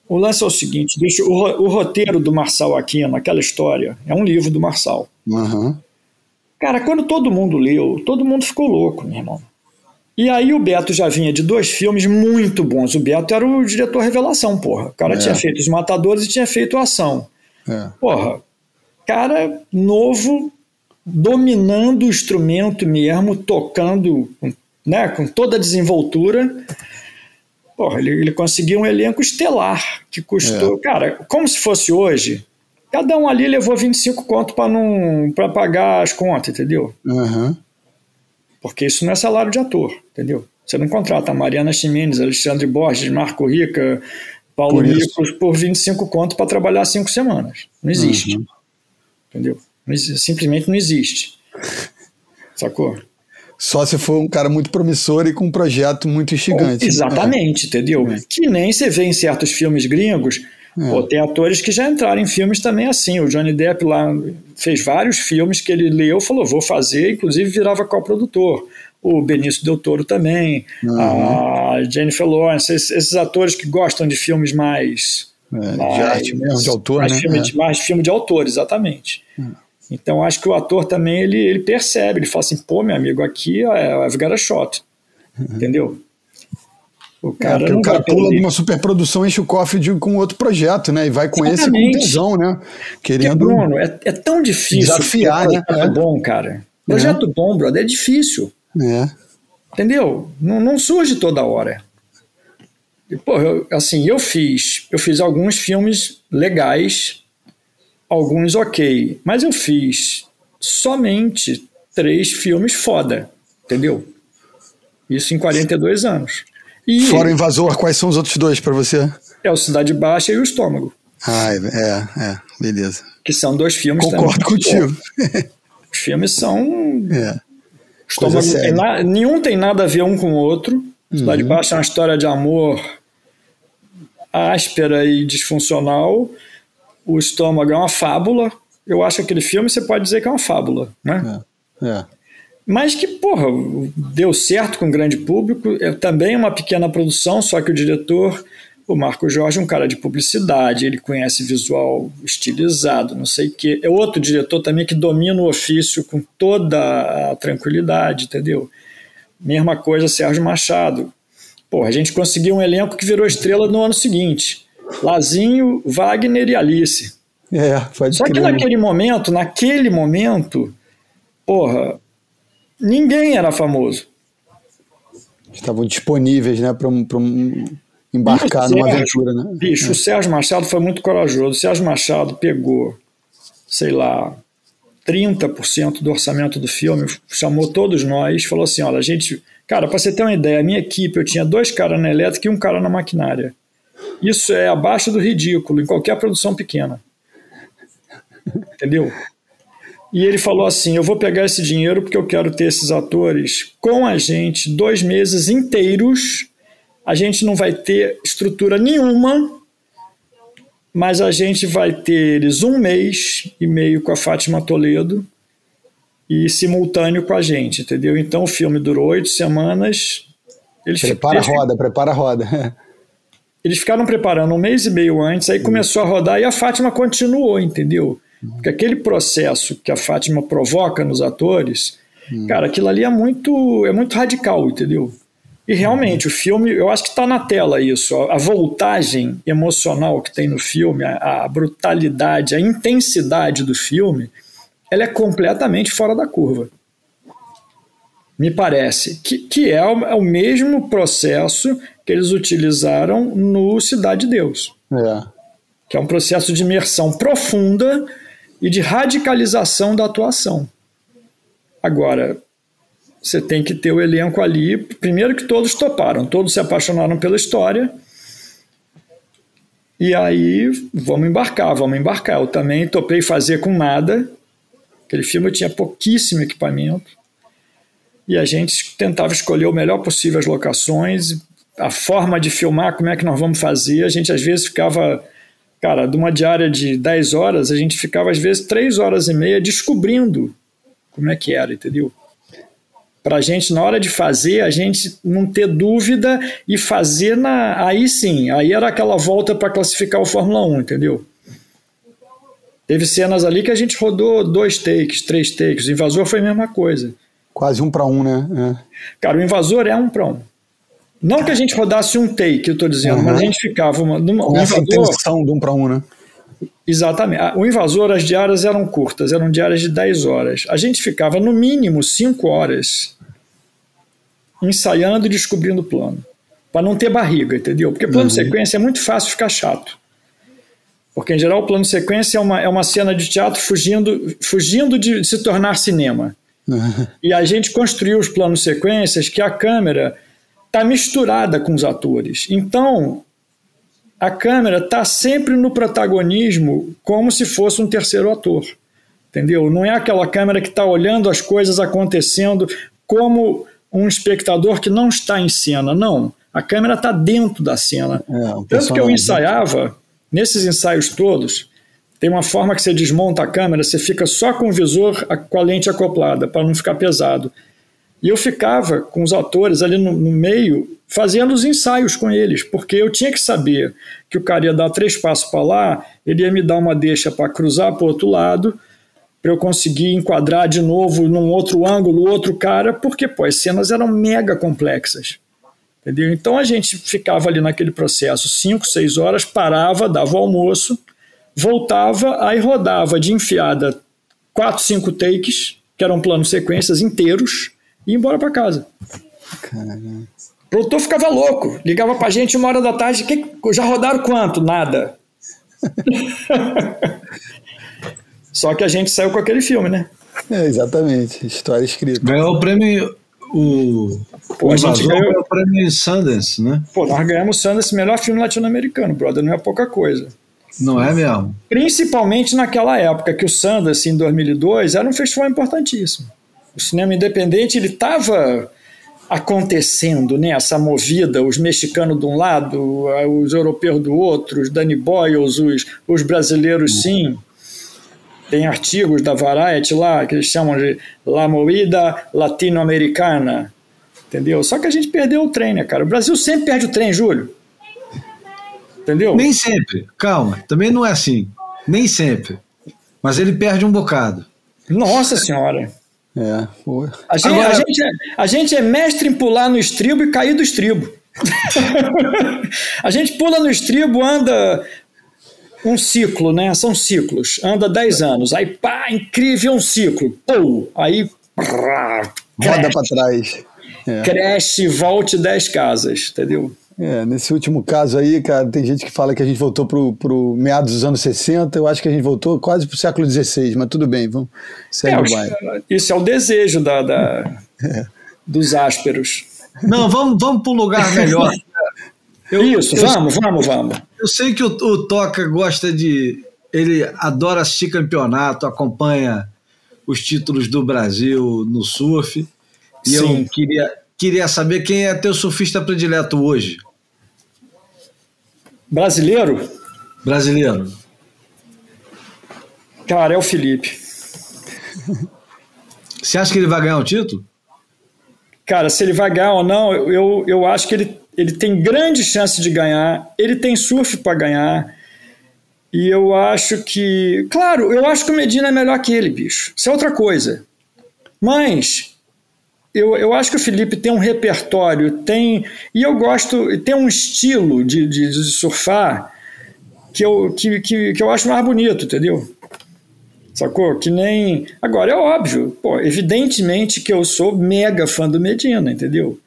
O lance é o seguinte: deixa, o, o, roteiro do Marçal Aquino, aquela história, é um livro do Marçal. Uhum. Cara, quando todo mundo leu, todo mundo ficou louco, meu irmão. E aí o Beto já vinha de dois filmes muito bons. O Beto era o diretor revelação, porra. O cara é. tinha feito Os Matadores e tinha feito Ação. É. Porra, cara novo, dominando o instrumento mesmo, tocando né, com toda a desenvoltura. Porra, ele, ele conseguiu um elenco estelar que custou, é. cara, como se fosse hoje. Cada um ali levou 25 conto para não para pagar as contas, entendeu? Uhum. Porque isso não é salário de ator, entendeu? Você não contrata Mariana Ximenes, Alexandre Borges, Marco Rica, Paulo Ricos por 25 contos para trabalhar cinco semanas. Não existe. Uhum. Entendeu? Simplesmente não existe. Sacou? Só se for um cara muito promissor e com um projeto muito instigante. Exatamente, é. entendeu? É. Que nem você vê em certos filmes gringos. É. Pô, tem atores que já entraram em filmes também assim. O Johnny Depp lá fez vários filmes que ele leu, falou, vou fazer, inclusive virava co-produtor. O Benício Del Toro também, uhum. a Jennifer Lawrence, esses, esses, atores que gostam de filmes mais. É, mais de arte mesmo, de autor, mais né? Filme de, é. mais filme de autor, exatamente. Uhum. Então acho que o ator também ele, ele percebe, ele fala assim, pô, meu amigo, aqui é, I've got a shot. Uhum. Entendeu? O cara, é, o cara pula de uma superprodução, enche o cofre de, com outro projeto, né? E vai com Exatamente. esse com tesão, né? Querendo. Porque, Bruno, é, é tão difícil. Desafiar, né? Projeto é. bom, cara. Projeto é. bom, brother, é difícil. É. Entendeu? Não, não surge toda hora. E, pô, eu, assim, eu fiz, eu fiz alguns filmes legais alguns ok, mas eu fiz somente três filmes foda, entendeu? Isso em 42 anos. E Fora o Invasor, quais são os outros dois para você? É o Cidade Baixa e o Estômago. Ah, é, é, é beleza. Que são dois filmes Concordo contigo. <laughs> Os filmes são. É. Estômago tem na... Nenhum tem nada a ver um com o outro. Cidade uhum. Baixa é uma história de amor áspera e disfuncional o estômago é uma fábula. Eu acho que aquele filme você pode dizer que é uma fábula, né? É. é. Mas que, porra, deu certo com o grande público. É também uma pequena produção, só que o diretor, o Marco Jorge, é um cara de publicidade, ele conhece visual estilizado, não sei o quê. É outro diretor também que domina o ofício com toda a tranquilidade, entendeu? Mesma coisa Sérgio Machado. Porra, a gente conseguiu um elenco que virou estrela no ano seguinte. Lazinho, Wagner e Alice. É, Só que naquele momento, naquele momento, porra, ninguém era famoso. Estavam disponíveis, né, para um, um, embarcar numa aventura, né? Bicho, é. o Sérgio Machado foi muito corajoso. O Sérgio Machado pegou, sei lá, 30% do orçamento do filme, chamou todos nós, falou assim: olha, a gente. Cara, para você ter uma ideia, a minha equipe, eu tinha dois caras na elétrica e um cara na maquinária. Isso é abaixo do ridículo em qualquer produção pequena. Entendeu? E ele falou assim: Eu vou pegar esse dinheiro porque eu quero ter esses atores com a gente dois meses inteiros. A gente não vai ter estrutura nenhuma, mas a gente vai ter eles um mês e meio com a Fátima Toledo e simultâneo com a gente, entendeu? Então o filme durou oito semanas. Eles prepara a roda, prepara a roda. Eles ficaram preparando um mês e meio antes, aí começou a rodar e a Fátima continuou, entendeu? Porque aquele processo que a Fátima provoca nos atores, hum. cara, aquilo ali é muito, é muito radical, entendeu? E realmente, o filme, eu acho que está na tela isso, a, a, voltagem emocional que tem no filme, a, a, brutalidade, a intensidade do filme, ela é completamente fora da curva. Me parece que, que é, o, é o mesmo processo que eles utilizaram no Cidade de Deus. É. Que é um processo de imersão profunda e de radicalização da atuação. Agora, você tem que ter o elenco ali. Primeiro que todos toparam, todos se apaixonaram pela história. E aí, vamos embarcar, vamos embarcar. Eu também topei fazer com nada. Aquele filme eu tinha pouquíssimo equipamento. E a gente tentava escolher o melhor possível as locações, a forma de filmar, como é que nós vamos fazer. A gente às vezes ficava, cara, de uma diária de 10 horas, a gente ficava às vezes 3 horas e meia descobrindo como é que era, entendeu? Para a gente, na hora de fazer, a gente não ter dúvida e fazer na. Aí sim, aí era aquela volta para classificar o Fórmula 1, entendeu? Teve cenas ali que a gente rodou dois takes, três takes. O invasor foi a mesma coisa. Quase um para um, né? É. Cara, o invasor é um para um. Não que a gente rodasse um take, eu estou dizendo, uhum. mas a gente ficava uma, numa, um Essa intenção de um para um, né? Exatamente. O invasor, as diárias eram curtas, eram diárias de 10 horas. A gente ficava no mínimo 5 horas ensaiando e descobrindo o plano. Para não ter barriga, entendeu? Porque plano uhum. sequência é muito fácil ficar chato. Porque, em geral, o plano sequência é uma, é uma cena de teatro fugindo, fugindo de se tornar cinema. Uhum. E a gente construiu os planos sequências que a câmera está misturada com os atores. Então, a câmera está sempre no protagonismo como se fosse um terceiro ator. entendeu? Não é aquela câmera que está olhando as coisas acontecendo como um espectador que não está em cena, não. A câmera está dentro da cena. É, Tanto que eu ensaiava, nesses ensaios todos, tem uma forma que você desmonta a câmera, você fica só com o visor com a lente acoplada, para não ficar pesado. E eu ficava com os atores ali no, no, meio, fazendo os ensaios com eles, porque eu tinha que saber que o cara ia dar três passos para lá, ele ia me dar uma deixa para cruzar para o outro lado, para eu conseguir enquadrar de novo num outro ângulo, outro cara, porque pô, as cenas eram mega complexas. Entendeu? Então a gente ficava ali naquele processo cinco, seis horas, parava, dava o almoço, voltava, aí rodava de enfiada quatro, cinco takes, que eram planos sequências inteiros, e ia embora para casa. Caramba. O produtor ficava louco, ligava pra gente uma hora da tarde, que, já rodaram quanto? Nada. <laughs> Só que a gente saiu com aquele filme, né? É, exatamente, história escrita. Ganhou o prêmio. O, Pô, o a gente ganhou o prêmio Sundance, né? Pô, nós ganhamos Sundance, melhor filme latino-americano, brother, não é pouca coisa. Não é mesmo? Principalmente naquela época que o Sundance, em 2002, era um festival importantíssimo. O cinema independente, ele estava acontecendo, né? Essa movida, os mexicanos de um lado, os europeus do outro, os Danny Boyles, os, os brasileiros sim. Tem artigos da Variety lá que eles chamam de La Movida Latino-Americana, entendeu? Só que a gente perdeu o trem, né, cara? O Brasil sempre perde o trem, Júlio. Entendeu? Nem sempre. Calma, também não é assim. Nem sempre. Mas ele perde um bocado. Nossa Senhora. É, a, gente, Agora... a, gente é, a gente é mestre em pular no estribo e cair do estribo. <laughs> a gente pula no estribo, anda um ciclo, né? São ciclos. Anda 10 anos. Aí, pá, incrível um ciclo. Pum! Aí. Roda para trás. É. Cresce, volte 10 casas, entendeu? É, nesse último caso aí, cara, tem gente que fala que a gente voltou pro, pro meados dos anos 60, eu acho que a gente voltou quase pro século XVI, mas tudo bem, vamos segue é, o baile. Isso é o desejo da, da <laughs> é. dos ásperos. Não, vamos, vamos para um lugar melhor. <laughs> Eu, Isso, eu, vamos, vamos, vamos. Eu sei que o, o Toca gosta de. Ele adora assistir campeonato, acompanha os títulos do Brasil no surf. E Sim. eu queria, queria saber quem é teu surfista predileto hoje. Brasileiro? Brasileiro. Cara, é o Felipe. Você acha que ele vai ganhar o título? Cara, se ele vai ganhar ou não, eu, eu acho que ele, ele tem grande chance de ganhar. Ele tem surf para ganhar. E eu acho que. Claro, eu acho que o Medina é melhor que ele, bicho. Isso é outra coisa. Mas eu, eu acho que o Felipe tem um repertório, tem. E eu gosto, tem um estilo de, de, de surfar que eu, que, que, que eu acho mais bonito, entendeu? Sacou? Que nem. Agora, é óbvio, pô, evidentemente que eu sou mega fã do Medina, entendeu?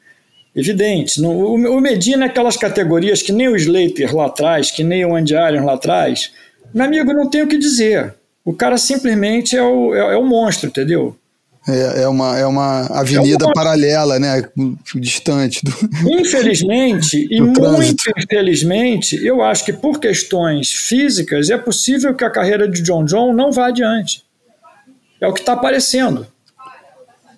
Evidente. No, o Medina é aquelas categorias que nem o Slater lá atrás, que nem o Andy Allen lá atrás. Meu amigo, não tem o que dizer. O cara simplesmente é o, é, é o monstro, entendeu? É, é, uma, é uma avenida é uma... paralela, né? Distante. Do... Infelizmente, <laughs> do e muito infelizmente, eu acho que por questões físicas é possível que a carreira de John John não vá adiante. É o que está aparecendo.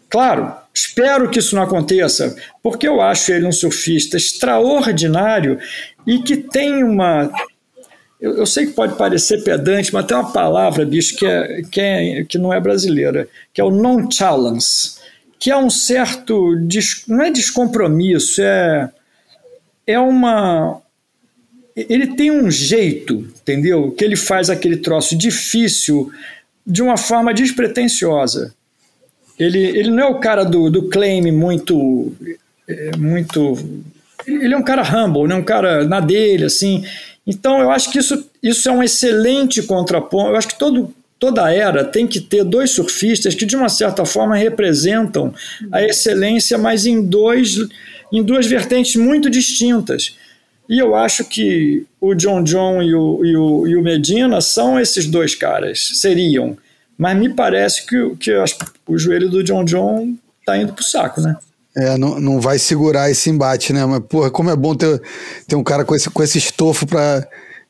Claro, espero que isso não aconteça, porque eu acho ele um surfista extraordinário e que tem uma eu, eu, sei que pode parecer pedante, mas tem uma palavra, bicho, que, é, que, é, que não é brasileira, que é o non-challenge, que é um certo. não é descompromisso, é, é uma. Ele tem um jeito, entendeu? Que ele faz aquele troço difícil de uma forma despretensiosa. Ele, ele não é o cara do, do claim muito. É, muito ele é um cara humble, né? um cara na dele, assim. Então, eu acho que isso, isso é um excelente contraponto. Eu acho que todo, toda era tem que ter dois surfistas que, de uma certa forma, representam a excelência, mas em, dois, em duas vertentes muito distintas. E eu acho que o John John e o, e o, e o Medina são esses dois caras, seriam. Mas me parece que, que as, o joelho do John John está indo para o saco, né? É, não, não vai segurar esse embate, né? Mas, porra, como é bom ter, ter um cara com esse, com esse estofo para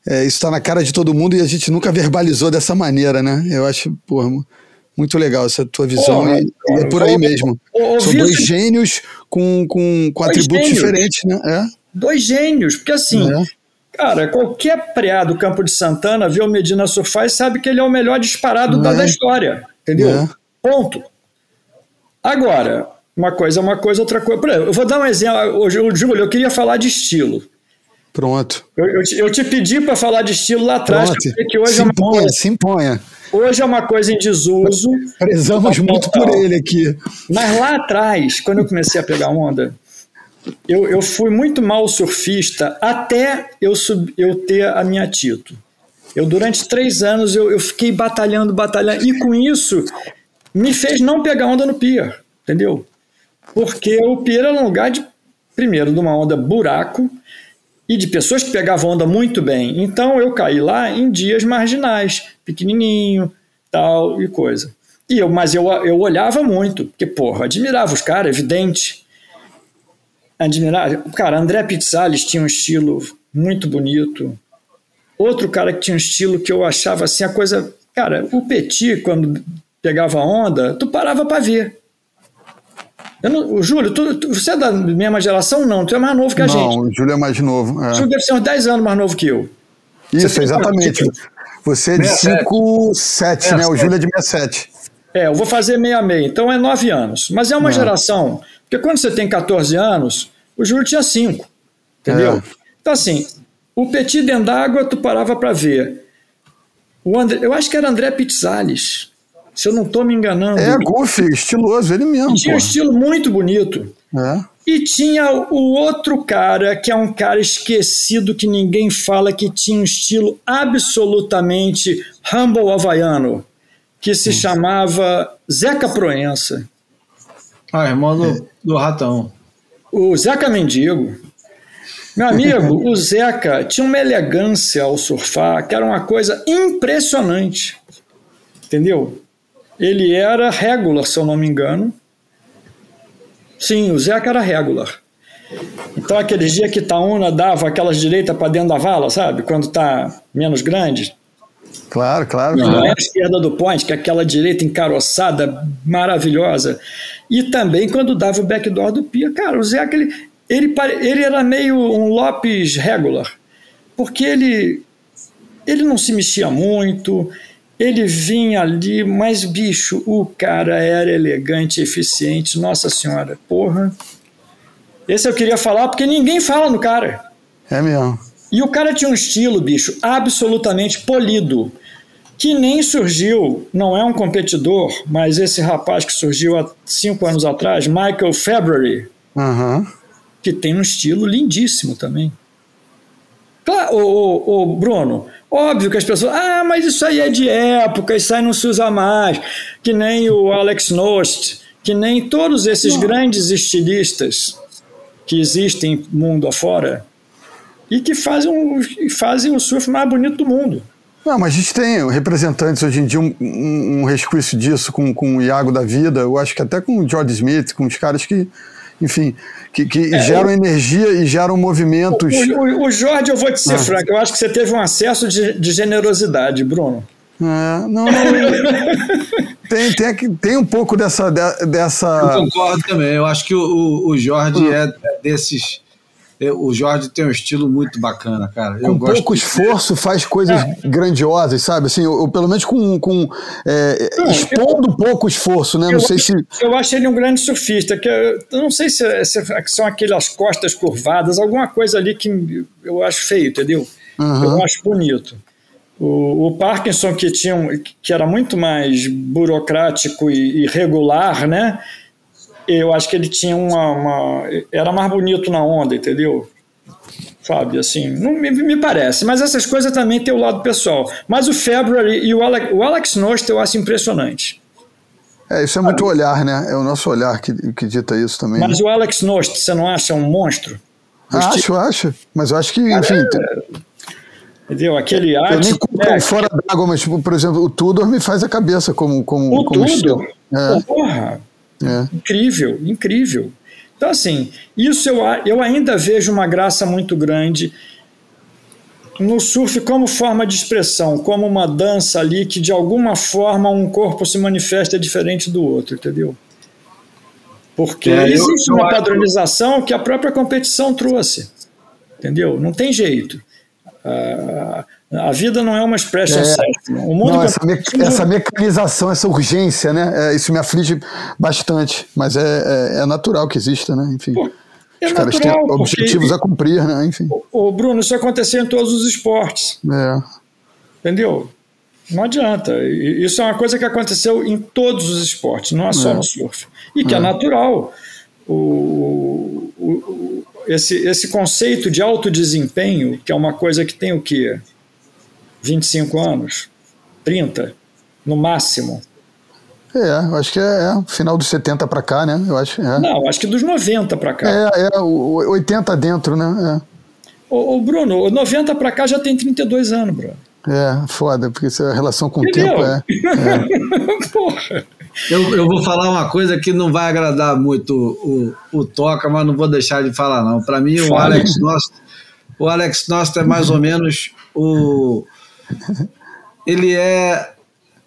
é, isso tá na cara de todo mundo e a gente nunca verbalizou dessa maneira, né? Eu acho, porra, Muito legal essa tua visão. Porra, e, é por aí mesmo. São dois gênios com, com, com atributos gênios. diferentes, né? É. Dois gênios, porque assim, é. cara, qualquer preá do Campo de Santana vê o Medina surfar e sabe que ele é o melhor disparado é. da, história, entendeu? É. Ponto. Agora, uma coisa é uma coisa, outra coisa. Por exemplo, eu vou dar um exemplo. Hoje, Júlio, eu queria falar de estilo. Pronto. Eu, eu, te, eu te, pedi para falar de estilo lá atrás, que hoje se é uma imponha, coisa, se imponha. Hoje é uma coisa em desuso. Prezamos muito por ele aqui. Mas lá atrás, quando eu comecei a pegar onda, eu, eu fui muito mal surfista até eu, sub, eu ter a minha Tito. Eu, durante três anos, eu, eu fiquei batalhando, batalhando, e com isso me fez não pegar onda no pier, entendeu? Porque o pier era um lugar de, primeiro, de uma onda buraco, e de pessoas que pegavam onda muito bem. Então eu caí lá em dias marginais, pequenininho, tal e coisa. E eu, mas eu, eu olhava muito, porque, porra, admirava os caras, evidente. Admirava. Cara, André Pizzales tinha um estilo muito bonito. Outro cara que tinha um estilo que eu achava assim, a coisa. Cara, o Petit, quando pegava onda, tu parava para ver. Não, o Júlio, tu, tu, você é da mesma geração? Não, tu é mais novo que a não, gente. Não, o Júlio é mais novo. É. O Júlio deve ser uns 10 anos mais novo que eu. Isso, exatamente. Você é de 5, 7, né? O Júlio é de 67. É, eu vou fazer 66, então é 9 anos. Mas é uma é. geração. Porque quando você tem 14 anos, o Júlio tinha 5. Entendeu? É. Então, assim, o Petit dentro d'água, tu parava para ver. O André, eu acho que era André Pizzales se eu não estou me enganando. É, Goofy, estiloso, ele mesmo. Tinha um estilo muito bonito. É. E tinha o outro cara, que é um cara esquecido que ninguém fala, que tinha um estilo absolutamente humble havaiano, que se hum. chamava Zeca Proença. Ah, irmão do, do Ratão. O Zeca Mendigo. Meu amigo, o Zeca tinha uma elegância ao surfar que era uma coisa impressionante. Entendeu? Ele era regular, se eu não me engano. Sim, o Zeca era regular. Então, aqueles dias que Taúna dava aquelas direitas para dentro da vala, sabe? Quando está menos grande. Claro, claro. Não é a esquerda do point, que é aquela direita encaroçada, maravilhosa. E também quando dava o backdoor do Pia. Cara, o Zeca, ele, ele, ele era meio um Lopes regular. Porque ele, ele não se mexia muito, ele vinha ali, mas bicho, o cara era elegante, eficiente, nossa senhora, porra. Esse eu queria falar porque ninguém fala no cara. É mesmo. E o cara tinha um estilo, bicho, absolutamente polido, que nem surgiu, não é um competidor, mas esse rapaz que surgiu há cinco anos atrás, Michael February, uhum. que tem um estilo lindíssimo também. Claro, o, o, Bruno, Óbvio que as pessoas, ah, mas isso aí é de época, isso aí não se usa mais. Que nem o Alex Nost, que nem todos esses não. grandes estilistas que existem mundo afora e que fazem, um, fazem o surf mais bonito do mundo. Não, mas a gente tem representantes hoje em dia, um, um, um resquício disso com, com o Iago da vida, eu acho que até com o George Smith, com os caras que, enfim, que, que é, geram energia e geram movimentos. O, o, o Jorge, eu vou te ser ah. franco, eu acho que você teve um acesso de, de generosidade, Bruno. É, não, não. <laughs> tem, tem, tem um pouco dessa, dessa. Eu concordo também. Eu acho que o, o Jorge hum. é desses o Jorge tem um estilo muito bacana, cara. Eu com pouco esforço faz coisas é. grandiosas, sabe? Assim, eu, eu, pelo menos com, com é, não, expondo eu, pouco esforço, né? Não sei acho, se. Eu acho ele um grande surfista, que eu, eu não sei se, se, são aquelas costas curvadas, alguma coisa ali que eu acho feio, entendeu? Uhum. Eu acho bonito. O, o, Parkinson, que, tinha um, que era muito mais burocrático e, e regular, né? Eu acho que ele tinha uma, uma, era mais bonito na onda, entendeu? Sabe, assim, não me, me, parece. Mas essas coisas também tem o lado pessoal. Mas o February e o Alex, o Alex Nost eu acho impressionante. É, isso é muito olhar, né? É o nosso olhar que, que dita isso também. Mas né? o Alex Nost, você não acha um monstro? Acho, acho. Mas eu acho que, enfim. É, entendeu? Aquele arte. Eu nem culpo fora d'água, mas, tipo, por exemplo, o Tudor me faz a cabeça como. como o como Tudor? É. Porra! É. Incrível, incrível. Então, assim, isso eu, eu ainda vejo uma graça muito grande. no surf como forma de expressão, como uma dança ali que de alguma forma um corpo se manifesta diferente do outro, entendeu? Porque é, existe eu, eu uma padronização acho... que a própria competição trouxe, entendeu? Não tem jeito. Uh, a vida não é uma expressão é, O mundo não, essa, me, essa, mecanização, essa urgência, né? É, isso me aflige bastante, mas é, é, é natural que exista, né? Enfim. Pô, é Os caras têm objetivos a cumprir, né? Enfim. O, o, Bruno, isso aconteceu em todos os esportes. É. Entendeu? Não adianta. Isso é uma coisa que aconteceu em todos os esportes, não é só é. no surf. E que é, é natural. O, o, esse, esse conceito de alto desempenho, que é uma coisa que tem o quê? 25 anos, 30, no máximo. É, acho que é, é final dos 70 para cá, né? Eu acho, é. Não, acho que dos 90 para cá. É, é, 80 dentro, né? É. O, o Bruno, 90 para cá já tem 32 anos, Bruno. É, foda, porque a relação com Entendeu? o tempo é. <laughs> é. Porra. Eu, eu vou falar uma coisa que não vai agradar muito o, o, o Toca, mas não vou deixar de falar, não. Para mim, o Alex Nostra, o Alex Nostra é mais ou menos o, <laughs> ele é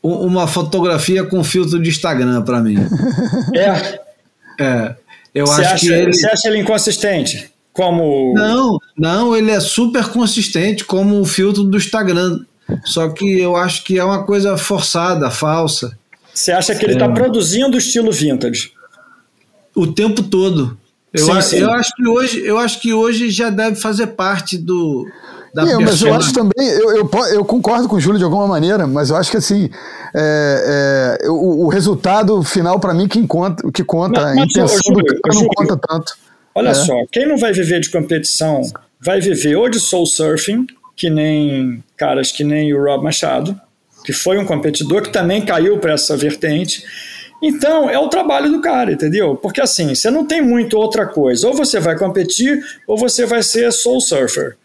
uma fotografia com filtro de Instagram para mim. É. É. Eu você acho acha, que ele. Você acha ele inconsistente? Como. Não, não, ele é super consistente como o filtro do Instagram. Só que eu acho que é uma coisa forçada, falsa. Você acha que ele está é. produzindo o estilo vintage? O tempo todo. Eu, sim, acho, sim. eu acho que hoje, eu acho que hoje já deve fazer parte do, da é, mas eu acho também, eu, eu, eu, concordo com o Júlio de alguma maneira, mas eu acho que assim, é, é, o, o, resultado final para mim que conta, que conta mas, a intenção Júlio, do cara não conta tanto. Olha é. só, quem não vai viver de competição vai viver ou de soul surfing, que nem caras que nem o Rob Machado, que foi um competidor que também caiu para essa vertente. Então, é o trabalho do cara, entendeu? Porque assim, você não tem muito outra coisa. Ou você vai competir, ou você vai ser soul surfer.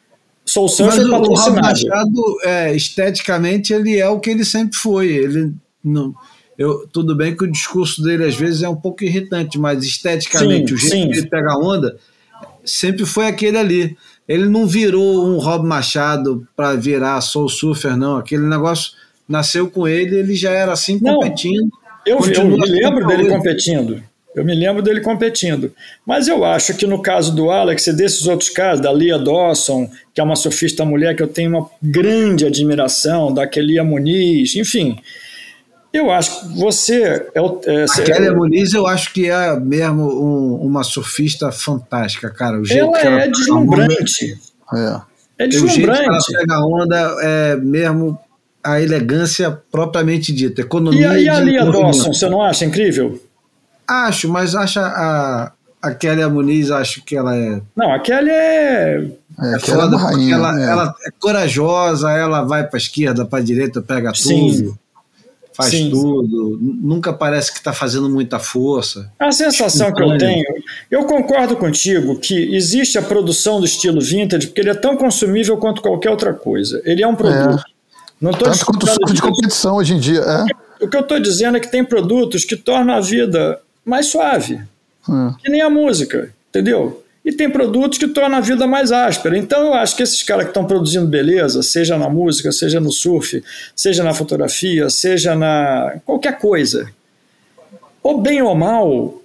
Soul Surfer Mas o Rob Machado, é, esteticamente, ele é o que ele sempre foi. Ele não, eu, tudo bem que o discurso dele às vezes é um pouco irritante, mas esteticamente, sim, o jeito sim. que ele pega a onda, sempre foi aquele ali. Ele não virou um Rob Machado para virar Soul Surfer, não. Aquele negócio nasceu com ele, ele já era assim competindo. eu, eu me lembro dele hoje. competindo. Eu me lembro dele competindo. Mas eu acho que no caso do Alex e desses outros casos, da Lia Dawson, que é uma surfista mulher que eu tenho uma grande admiração, da Kelia Muniz, enfim. Eu acho que você. É, é, a Kelia Muniz, eu acho que é mesmo um, uma surfista fantástica, cara. O jeito ela, que ela é deslumbrante. É. É deslumbrante. O jeito que ela pega a onda é mesmo a elegância propriamente dita. Economia e, e a Lia Dawson, você não acha incrível? Acho, mas acha a, a Kelly Muniz, acho que ela é. Não, a Kelly é. É, é foda, é rainha, ela, é. ela é corajosa, ela vai para esquerda, para direita, pega Sim. tudo, faz Sim. tudo, nunca parece que está fazendo muita força. A sensação que eu tenho, eu concordo contigo que existe a produção do estilo vintage, porque ele é tão consumível quanto qualquer outra coisa. Ele é um produto. É. Não tô Tanto quanto o de competição hoje em dia. É. O que eu estou dizendo é que tem produtos que tornam a vida mais suave. Hum. Que nem a música, entendeu? E tem produtos que tornam a vida mais áspera. Então eu acho que esses caras que estão produzindo beleza, seja na música, seja no surf, seja na fotografia, seja na qualquer coisa, ou bem ou mal,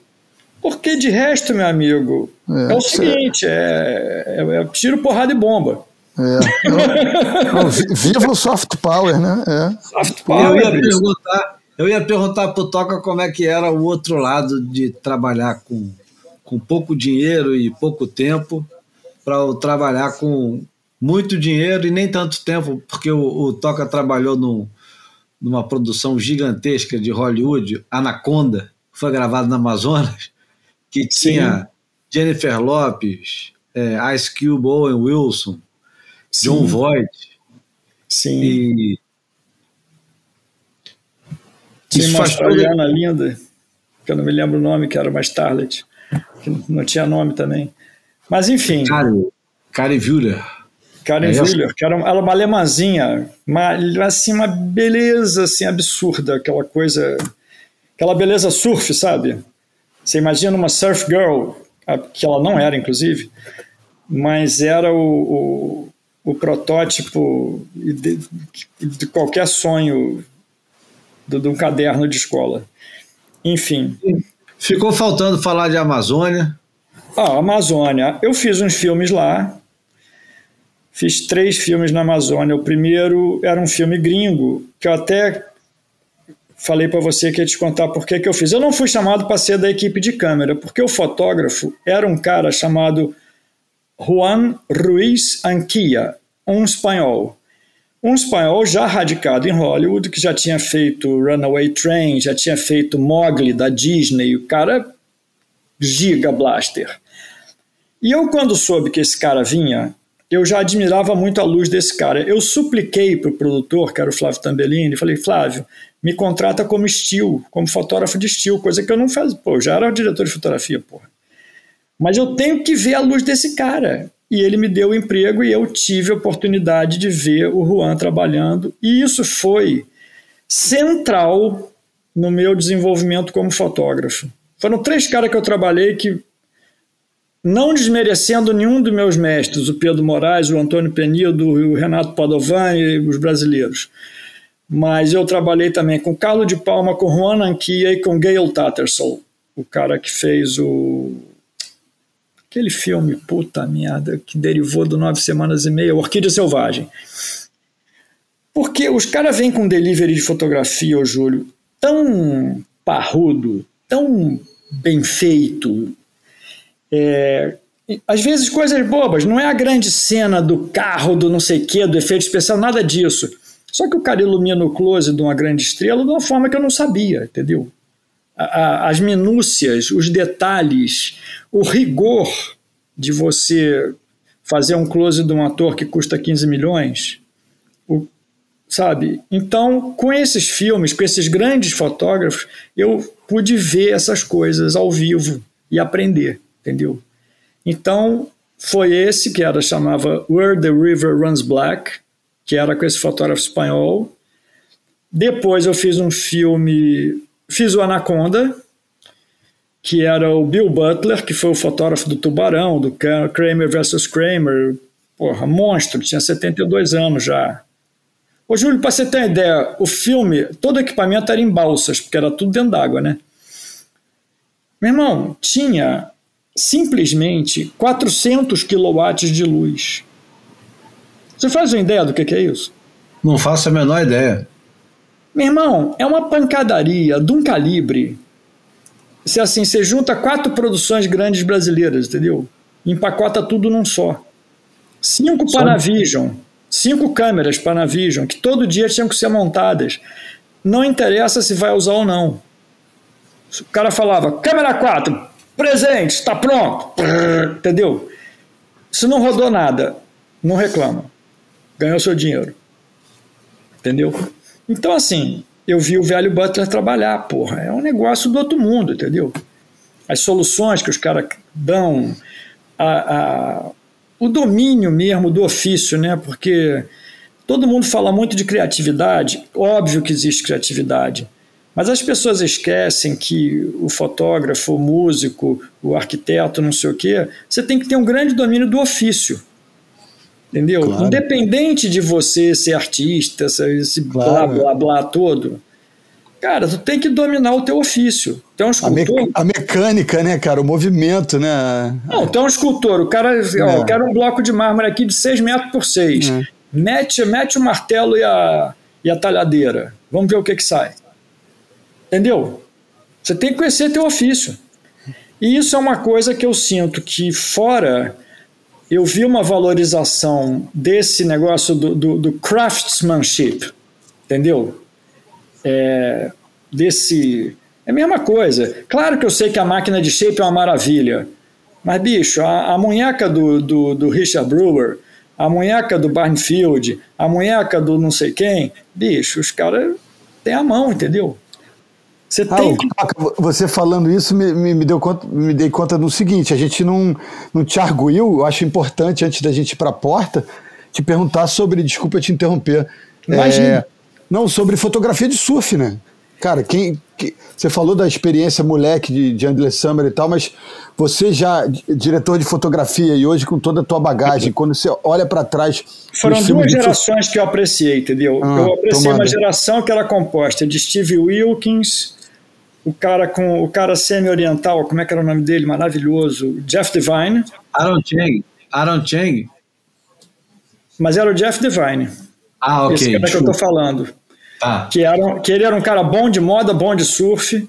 porque de resto, meu amigo, é, é o seguinte: é, é, é, tiro, porrada e bomba. É. Não, <laughs> viva o soft power, né? É. Soft power. Eu ia perguntar, eu ia perguntar pro Toca como é que era o outro lado de trabalhar com, com pouco dinheiro e pouco tempo para trabalhar com muito dinheiro e nem tanto tempo, porque o, o Toca trabalhou no, numa produção gigantesca de Hollywood, Anaconda, que foi gravado no Amazonas, que tinha Sim. Jennifer Lopes, é, Ice Cube, Owen Wilson, Sim. John Voight. Sim. E tinha uma australiana todo... linda, que eu não me lembro o nome, que era uma Starlet, que não tinha nome também. Mas enfim. Karen Wüller. Karen é Wüller, que era uma, ela uma alemãzinha, uma, assim, uma beleza assim, absurda, aquela coisa, aquela beleza surf, sabe? Você imagina uma surf girl, que ela não era, inclusive, mas era o, o o protótipo de, de qualquer sonho de um caderno de escola. Enfim. Ficou faltando falar de Amazônia. Ah, Amazônia. Eu fiz uns filmes lá. Fiz três filmes na Amazônia. O primeiro era um filme gringo, que eu até falei para você que ia te contar por que, que eu fiz. Eu não fui chamado para ser da equipe de câmera, porque o fotógrafo era um cara chamado Juan Ruiz Anquia, um espanhol. Um espanhol já radicado em Hollywood, que já tinha feito Runaway Train, já tinha feito Mowgli da Disney, o cara giga blaster. E eu, quando soube que esse cara vinha, eu já admirava muito a luz desse cara. Eu supliquei para o produtor, que era o Flávio Tambellini, falei, Flávio, me contrata como estilo, como fotógrafo de estilo, coisa que eu não fazia. Pô, eu já era diretor de fotografia, porra. Mas eu tenho que ver a luz desse cara. E ele me deu o emprego e eu tive a oportunidade de ver o Juan trabalhando. E isso foi central no meu desenvolvimento como fotógrafo. Foram três caras que eu trabalhei que, não desmerecendo nenhum dos meus mestres, o Pedro Moraes, o Antônio Penido, o Renato Padovan e os brasileiros, mas eu trabalhei também com Carlos de Palma, com Juan Anquia e com Gail Tattersall, o cara que fez o aquele filme, puta merda, que derivou do Nove Semanas e Meia, Orquídea Selvagem. Porque os caras vêm com delivery de fotografia, ô Júlio, tão parrudo, tão bem feito. É, às vezes coisas bobas, não é a grande cena do carro, do não sei o quê, do efeito especial, nada disso. Só que o cara ilumina o close de uma grande estrela de uma forma que eu não sabia, entendeu? As minúcias, os detalhes, o rigor de você fazer um close de um ator que custa 15 milhões, o, sabe? Então, com esses filmes, com esses grandes fotógrafos, eu pude ver essas coisas ao vivo e aprender, entendeu? Então, foi esse que era chamava Where the River Runs Black, que era com esse fotógrafo espanhol. Depois eu fiz um filme Fiz o Anaconda, que era o Bill Butler, que foi o fotógrafo do Tubarão, do Kramer versus Kramer. Porra, monstro, tinha 72 anos já. Ô, Júlio, para você ter uma ideia, o filme, todo o equipamento era em balsas, porque era tudo dentro d'água, né? Meu irmão, tinha simplesmente 400 quilowatts de luz. Você faz uma ideia do que, que é isso? Não faço a menor ideia. Meu irmão, é uma pancadaria de um calibre. Se assim, você junta quatro produções grandes brasileiras, entendeu? Empacota tudo num só. Cinco só Panavision, cinco câmeras Panavision, que todo dia tinham que ser montadas. Não interessa se vai usar ou não. O cara falava, câmera 4, presente, está pronto. Entendeu? Se não rodou nada, não reclama. Ganhou seu dinheiro. Entendeu? Então, assim, eu vi o velho Butler trabalhar, porra, é um negócio do outro mundo, entendeu? As soluções que os caras dão, a, a, o domínio mesmo do ofício, né? Porque todo mundo fala muito de criatividade, óbvio que existe criatividade, mas as pessoas esquecem que o fotógrafo, o músico, o arquiteto, não sei o quê, você tem que ter um grande domínio do ofício. Entendeu? Claro. Independente de você ser artista, esse claro. blá blá blá todo. Cara, tu tem que dominar o teu ofício. Tem um escultor. A, me a, mecânica, né, cara? O movimento, né? Não, tem um escultor. O cara, é. ó, eu quero um bloco de mármore aqui de 6 metros por 6. É. Mete, mete o martelo e a, e a talhadeira. Vamos ver o que que sai. Entendeu? Você tem que conhecer teu ofício. E isso é uma coisa que eu sinto que fora eu vi uma valorização desse negócio do, do, do craftsmanship, entendeu? É, desse. É a mesma coisa. Claro que eu sei que a máquina de shape é uma maravilha, mas, bicho, a, a munheca do, do, do Richard Brewer, a munheca do Barnfield, a munheca do não sei quem, bicho, os caras têm a mão, entendeu? Você ah, tem que... Você falando isso me, me, me, deu conta, me dei conta do seguinte: a gente não, não te arguiu, eu acho importante, antes da gente ir para a porta, te perguntar sobre, desculpa te interromper. Imagina. É, não, sobre fotografia de surf, né? cara, quem, que, você falou da experiência moleque de, de Endless Summer e tal, mas você já, diretor de fotografia, e hoje com toda a tua bagagem, quando você olha para trás. Foram duas gerações que eu apreciei, entendeu? Ah, eu apreciei tomada. uma geração que era composta de Steve Wilkins, o cara com o cara semi-oriental, como é que era o nome dele? Maravilhoso, Jeff Devine. Aaron Chang. Aaron Chang. Mas era o Jeff Devine. Ah, ok. Esse cara que eu tô falando. Tá. Que, era, que ele era um cara bom de moda, bom de surf.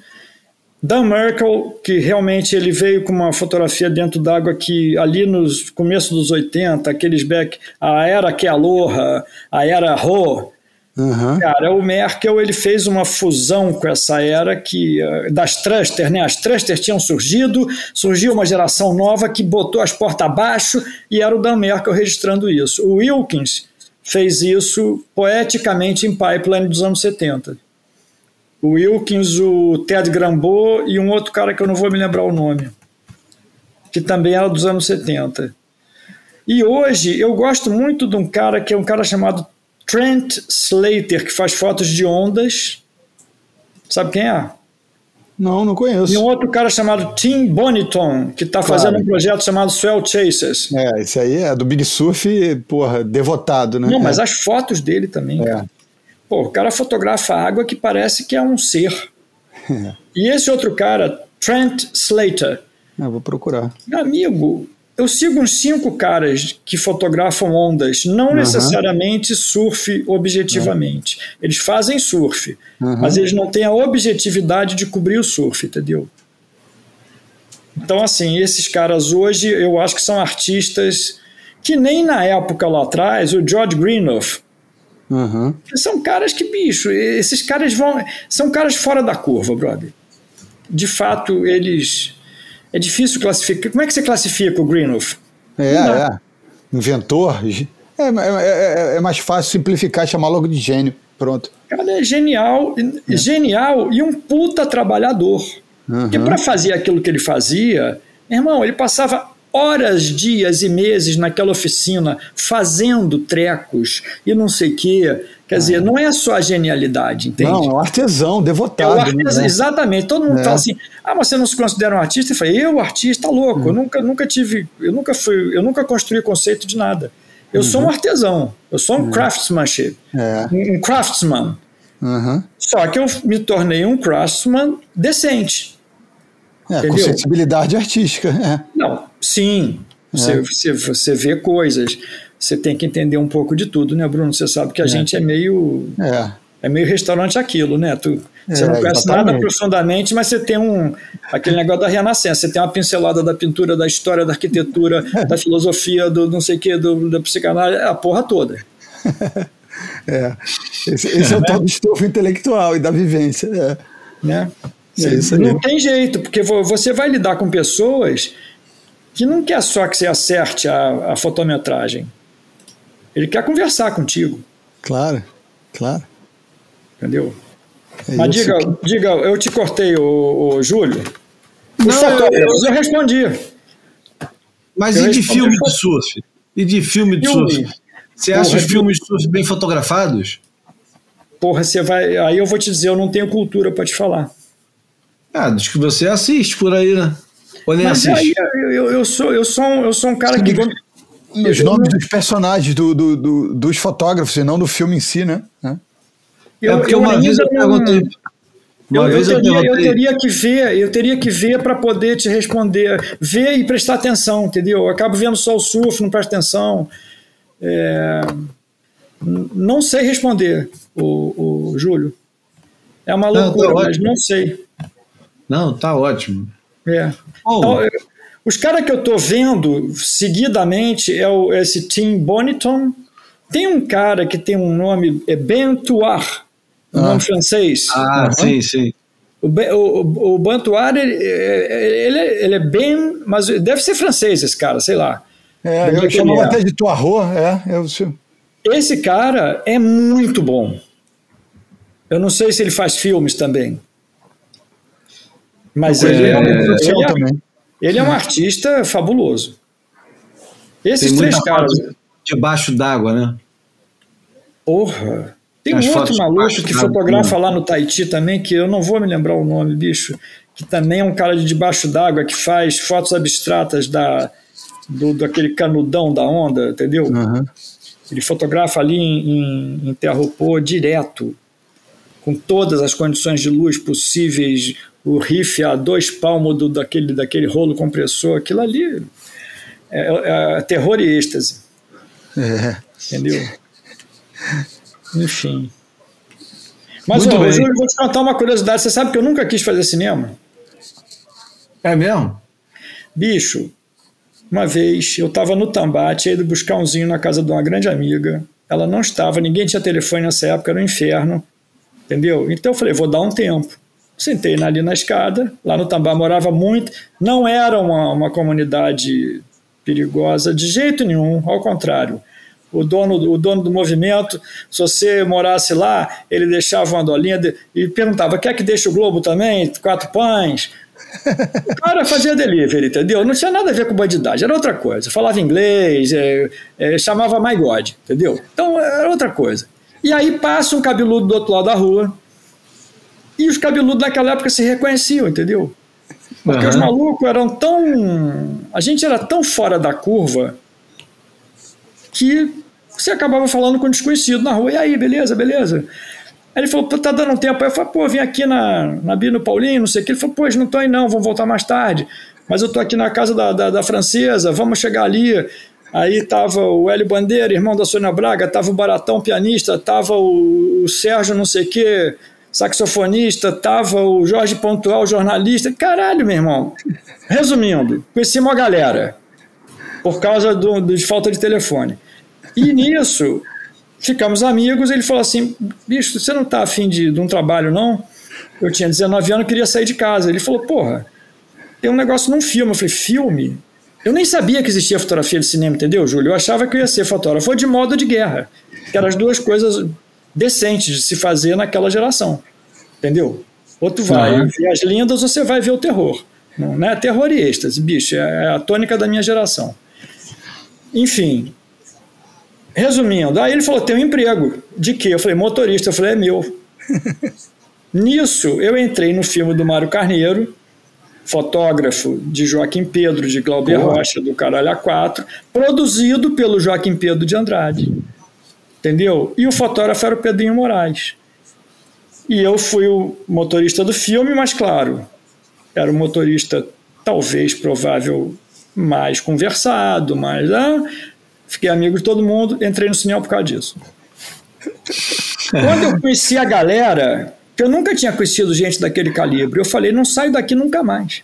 Dan Merkel, que realmente ele veio com uma fotografia dentro d'água que ali nos começo dos 80, aqueles back, a era que aloha, a era Ho, Uhum. Cara, o Merkel ele fez uma fusão com essa era que eh, das Truster, né? As Truster tinham surgido, surgiu uma geração nova que botou as portas abaixo e era o Dan Merkel registrando isso. O Wilkins fez isso poeticamente em Pipeline dos anos 70. O Wilkins, o Ted Grambo e um outro cara que eu não vou me lembrar o nome, que também era dos anos 70. E hoje eu gosto muito de um cara que é um cara chamado Trent Slater, que faz fotos de ondas. Sabe quem é? Não, não conheço. E um outro cara chamado Tim Boniton, que está claro. fazendo um projeto chamado Swell Chasers. É, esse aí é do Big Surf, porra, devotado, né? Não, mas é. as fotos dele também. É. Pô, o cara fotografa água que parece que é um ser. É. <laughs> E esse outro cara, Trent Slater. Eu vou procurar. Meu amigo, eu sigo uns cinco caras que fotografam ondas, não uhum. necessariamente surf objetivamente. Uhum. Eles fazem surf, uhum. mas eles não têm a objetividade de cobrir o surf, entendeu? Então, assim, esses caras hoje eu acho que são artistas que nem na época lá atrás, o George Greenough. São caras que, bicho, esses caras vão. São caras fora da curva, brother. De fato, eles é difícil classificar. Como é que você classifica o Greenwolf? É, é. Inventor. É, é, é, é, mais fácil simplificar e chamar logo de gênio. Pronto. Cara, é genial, é. genial e um puta trabalhador. Uhum. Porque para fazer aquilo que ele fazia, irmão, ele passava horas, dias e meses naquela oficina fazendo trecos e não sei o quê. Quer dizer, não é só a genialidade, entende? Não, é um artesão, devotado. É um artesão, né? Exatamente. Todo mundo é. fala assim, ah, mas você não se considera um artista? Eu falei, eu, artista, louco. Hum. Eu nunca, nunca tive, eu nunca fui, eu nunca construí conceito de nada. Eu uhum. sou um uhum. artesão, eu sou um uhum. craftsmanship, é. um craftsman. Só que eu me tornei um craftsman decente. É, com sensibilidade artística. É. Não, sim. Você, é. você, você vê coisas você tem que entender um pouco de tudo, né, Bruno? Você sabe que a é. gente é meio. É. É meio restaurante aquilo, né? Tu, você é, não conhece exatamente. nada profundamente, mas você tem um aquele negócio da renascença, você tem uma pincelada da pintura, da história, da arquitetura, <laughs> da filosofia, do não sei o que, do, da psicanálise, a porra toda. <laughs> é. Esse, esse é o tal do estofo intelectual e da vivência. É. Né? É não tem jeito, porque você vai lidar com pessoas que não quer só que você acerte a, a fotometragem. Ele quer conversar contigo. Claro, claro. Entendeu? É Mas diga, que... diga, eu te cortei, o, Júlio. Não, eu, eu, eu, respondi. Mas eu e de filme de surf? E de filme de filme. surf? Você acha Porra, os filmes de surf bem fotografados? Porra, você vai. Aí eu vou te dizer, eu não tenho cultura para te falar. Ah, diz que você assiste por aí, né? Ou nem Mas assiste? Aí, eu, eu, sou, eu, sou um, eu sou um cara que os nomes dos personagens do, do, do, dos fotógrafos e não do filme em si, né? É, é porque uma vez eu perguntei. Uma eu, vez eu, teria, eu, teria, que ver, eu teria que ver para poder te responder. Ver e prestar atenção, entendeu? Eu acabo vendo só o surf, não presto atenção. É, não sei responder, o, o Júlio. É uma loucura, não, tá mas não sei. Não, tá ótimo. É. Oh. Então, os caras que eu estou vendo seguidamente é o, esse Tim Boniton. Tem um cara que tem um nome, é Bentoir, um ah. nome francês. Ah, uhum. sim, sim. O, o, o Bantuar, ele, ele, ele, é bem, mas deve ser francês esse cara, sei lá. É, eu chamava é. até de Toarro, é. Eu... Esse cara é muito bom. Eu não sei se ele faz filmes também. Mas é, ele, é, ele, é, também. Ele é um artista fabuloso. Esses Tem três caras. Debaixo d'água, né? Porra! Tem um outro maluco que fotografa lá no Tahiti também, que eu não vou me lembrar o nome, bicho, que também é um cara de debaixo d'água que faz fotos abstratas da, do, daquele canudão da onda, entendeu? Uhum. Ele fotografa ali em, em, em direto, com todas as condições de luz possíveis, o riff a dois palmos do, daquele, daquele rolo compressor, aquilo ali é, é, é terror e êxtase. É. Entendeu? <laughs> Enfim. Mas, ô, Júlio, vou te contar uma curiosidade. Você sabe que eu nunca quis fazer cinema? É mesmo? Bicho, uma vez eu estava no Tambate, ido buscar umzinho na casa de uma grande amiga. Ela não estava, ninguém tinha telefone nessa época, era um inferno. Entendeu? Então eu falei, vou dar um tempo. Sentei ali na escada, lá no Tambá morava muito, não era uma, uma comunidade perigosa de jeito nenhum, ao contrário. O dono, o dono do movimento, se você morasse lá, ele deixava uma dolinha de, e perguntava: quer que deixe o Globo também? Quatro pães? O cara fazia delivery, entendeu? Não tinha nada a ver com bandidagem, era outra coisa. Falava inglês, é, é, chamava My God, entendeu? Então era outra coisa. E aí passa um cabeludo do outro lado da rua, e os cabeludos naquela época se reconheciam, entendeu? Porque uhum. os malucos eram tão. A gente era tão fora da curva que você acabava falando com um desconhecido na rua. E aí, beleza, beleza? Aí ele falou, tá dando tempo. Aí eu falei, pô, vim aqui na, na Bino Paulinho, não sei o que. Ele falou, pô, não tô aí não, vamos voltar mais tarde. Mas eu tô aqui na casa da, da, da francesa, vamos chegar ali. Aí tava o Hélio Bandeira, irmão da Sônia Braga, tava o Baratão, pianista, tava o, o Sérgio, não sei o que, saxofonista, tava o Jorge Pontual, jornalista. Caralho, meu irmão. Resumindo, conheci uma galera por causa do, de falta de telefone. E nisso, ficamos amigos. Ele falou assim: bicho, você não está afim de, de um trabalho, não? Eu tinha 19 anos, queria sair de casa. Ele falou: porra, tem um negócio num filme. Eu falei: filme? Eu nem sabia que existia fotografia de cinema, entendeu, Júlio? Eu achava que eu ia ser fotógrafo de modo de guerra, que eram as duas coisas decentes de se fazer naquela geração, entendeu? Ou tu vai uhum. ver as lindas ou você vai ver o terror. Não, é terror e êxtase, bicho, é a tônica da minha geração. Enfim, Resumindo, aí ele falou: tem um emprego. De quê? Eu falei: motorista. Eu falei: é meu. <laughs> Nisso, eu entrei no filme do Mário Carneiro, fotógrafo de Joaquim Pedro, de Glauber Rocha, do Caralho A4, produzido pelo Joaquim Pedro de Andrade. Entendeu? E o fotógrafo era o Pedrinho Moraes. E eu fui o motorista do filme, mas claro, era o motorista talvez provável mais conversado, mais. Ah, fiquei amigo de todo mundo, entrei no cinema por causa disso. Quando eu conheci a galera, que eu nunca tinha conhecido gente daquele calibre, eu falei, não saio daqui nunca mais.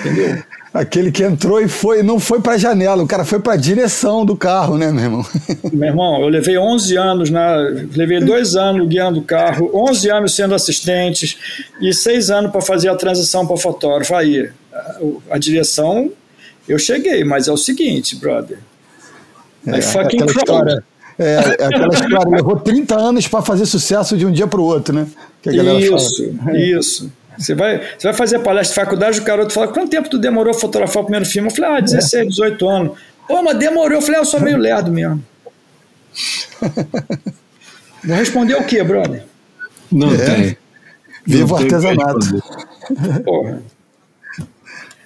Entendeu? Aquele que entrou e foi, não foi para a janela, o cara foi para a direção do carro, né, meu irmão? <laughs> Meu irmão, eu levei 11 anos, na, levei dois anos guiando o carro, 11 anos sendo assistente e seis anos para fazer a transição para fotógrafo. Aí, a, a direção eu cheguei, mas é o seguinte, brother. É, I fucking história, é, é, aquela história, levou 30 anos para fazer sucesso de um dia para o outro, né? isso, fala. isso. Você vai, você vai fazer palestra de faculdade, o garoto fala: quanto tempo tu demorou a fotografar o primeiro filme? Eu falei: ah, 16, 18 anos. Pô, mas demorou. Eu falei: ah, eu sou meio lerdo mesmo. <laughs> Vou responder o quê, brother? Não é. tem. Viva o artesanato. Porra.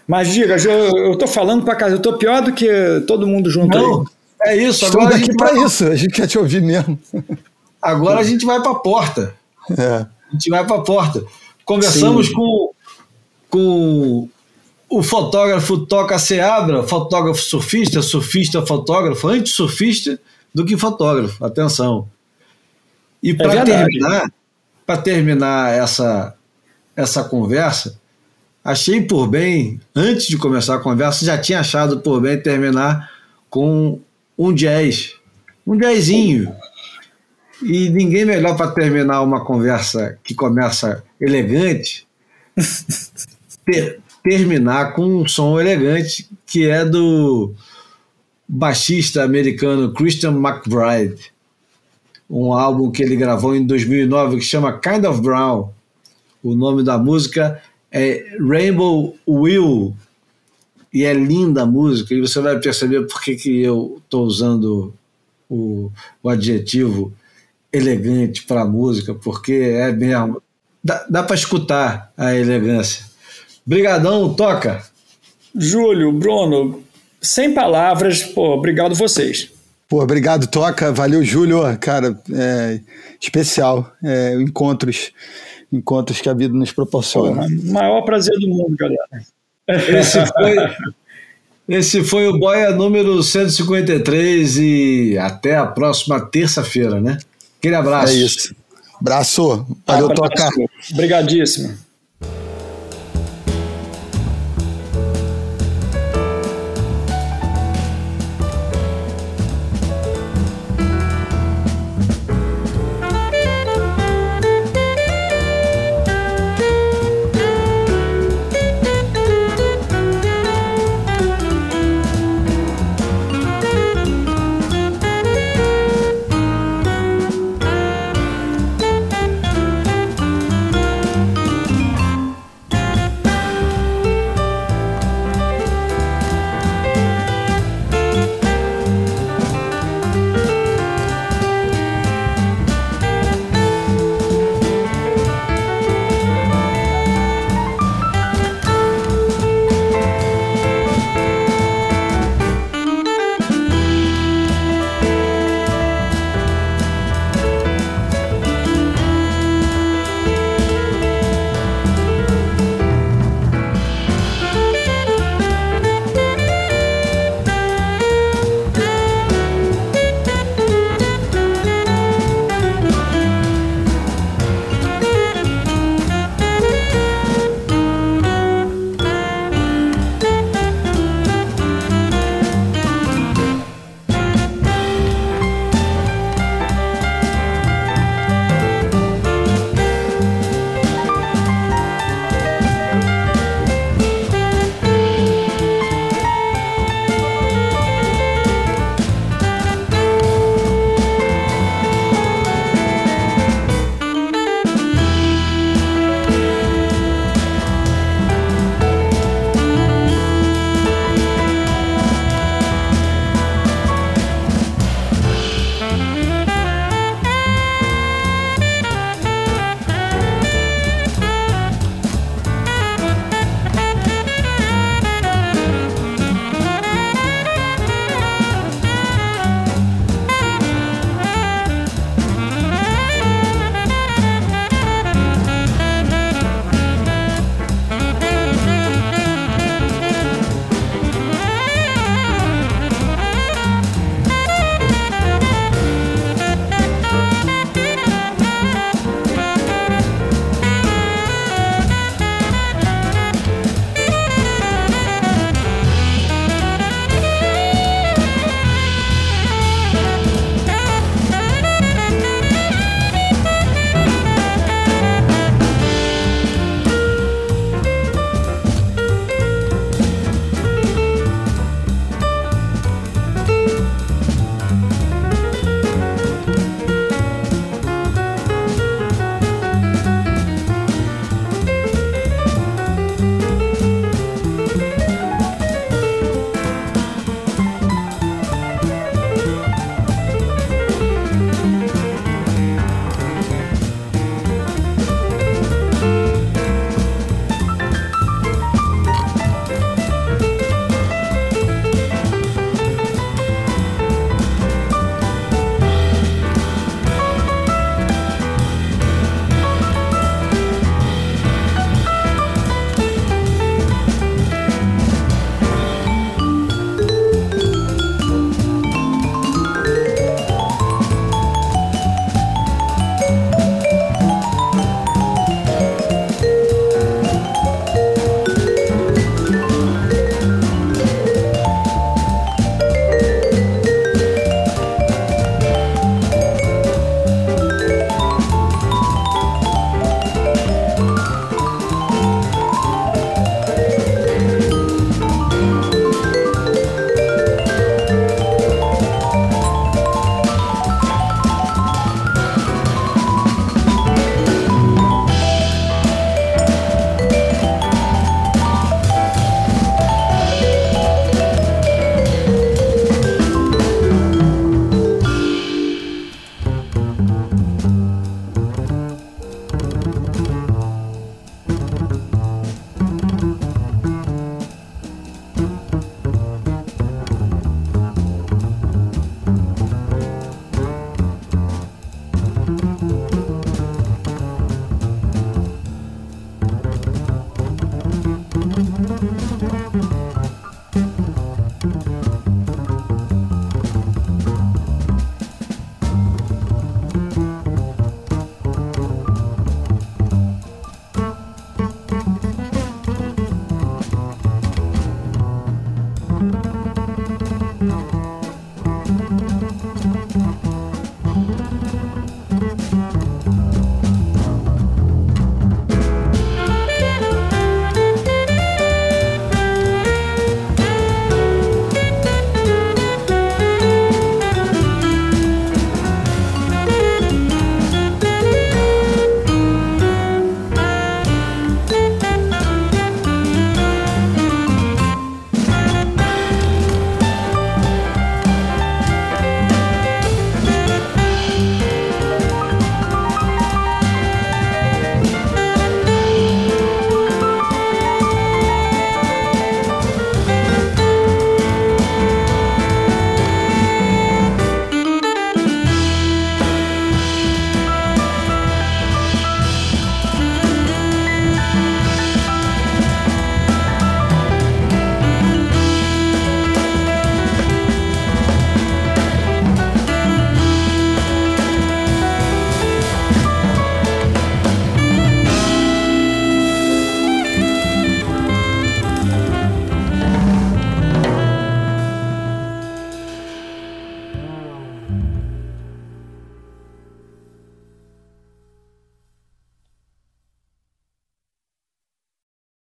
Mas diga, eu, eu tô falando pra casa, eu tô pior do que todo mundo junto Não, aí. É isso, agora. Estou daqui para isso, a gente quer te ouvir mesmo. Agora a gente vai para a porta. É. A gente vai para a porta. Conversamos com, com o fotógrafo Toca Seabra, fotógrafo surfista, surfista fotógrafo, antes surfista do que fotógrafo, atenção. E é para terminar, para terminar essa, essa conversa, achei por bem, antes de começar a conversa, já tinha achado por bem terminar com um jazz, um jazzinho. E ninguém melhor para terminar uma conversa que começa elegante, ter, terminar com um som elegante que é do baixista americano Christian McBride, um álbum que ele gravou em 2009 que chama Kind of Brown. O nome da música é Rainbow Will, e é linda a música, e você vai perceber por que, que eu estou usando o, o adjetivo elegante para a música, porque é mesmo. Dá, dá para escutar a elegância. Brigadão, toca! Júlio, Bruno, sem palavras, pô, obrigado vocês. Pô, obrigado, Toca. Valeu, Júlio. Cara, é especial. É, encontros, encontros que a vida nos proporciona. Pô, maior prazer do mundo, galera. Esse foi, esse foi o Boia número 153 e até a próxima terça-feira, né? Aquele abraço. É isso. Abraço. Valeu, abraço. Toca. Obrigadíssimo.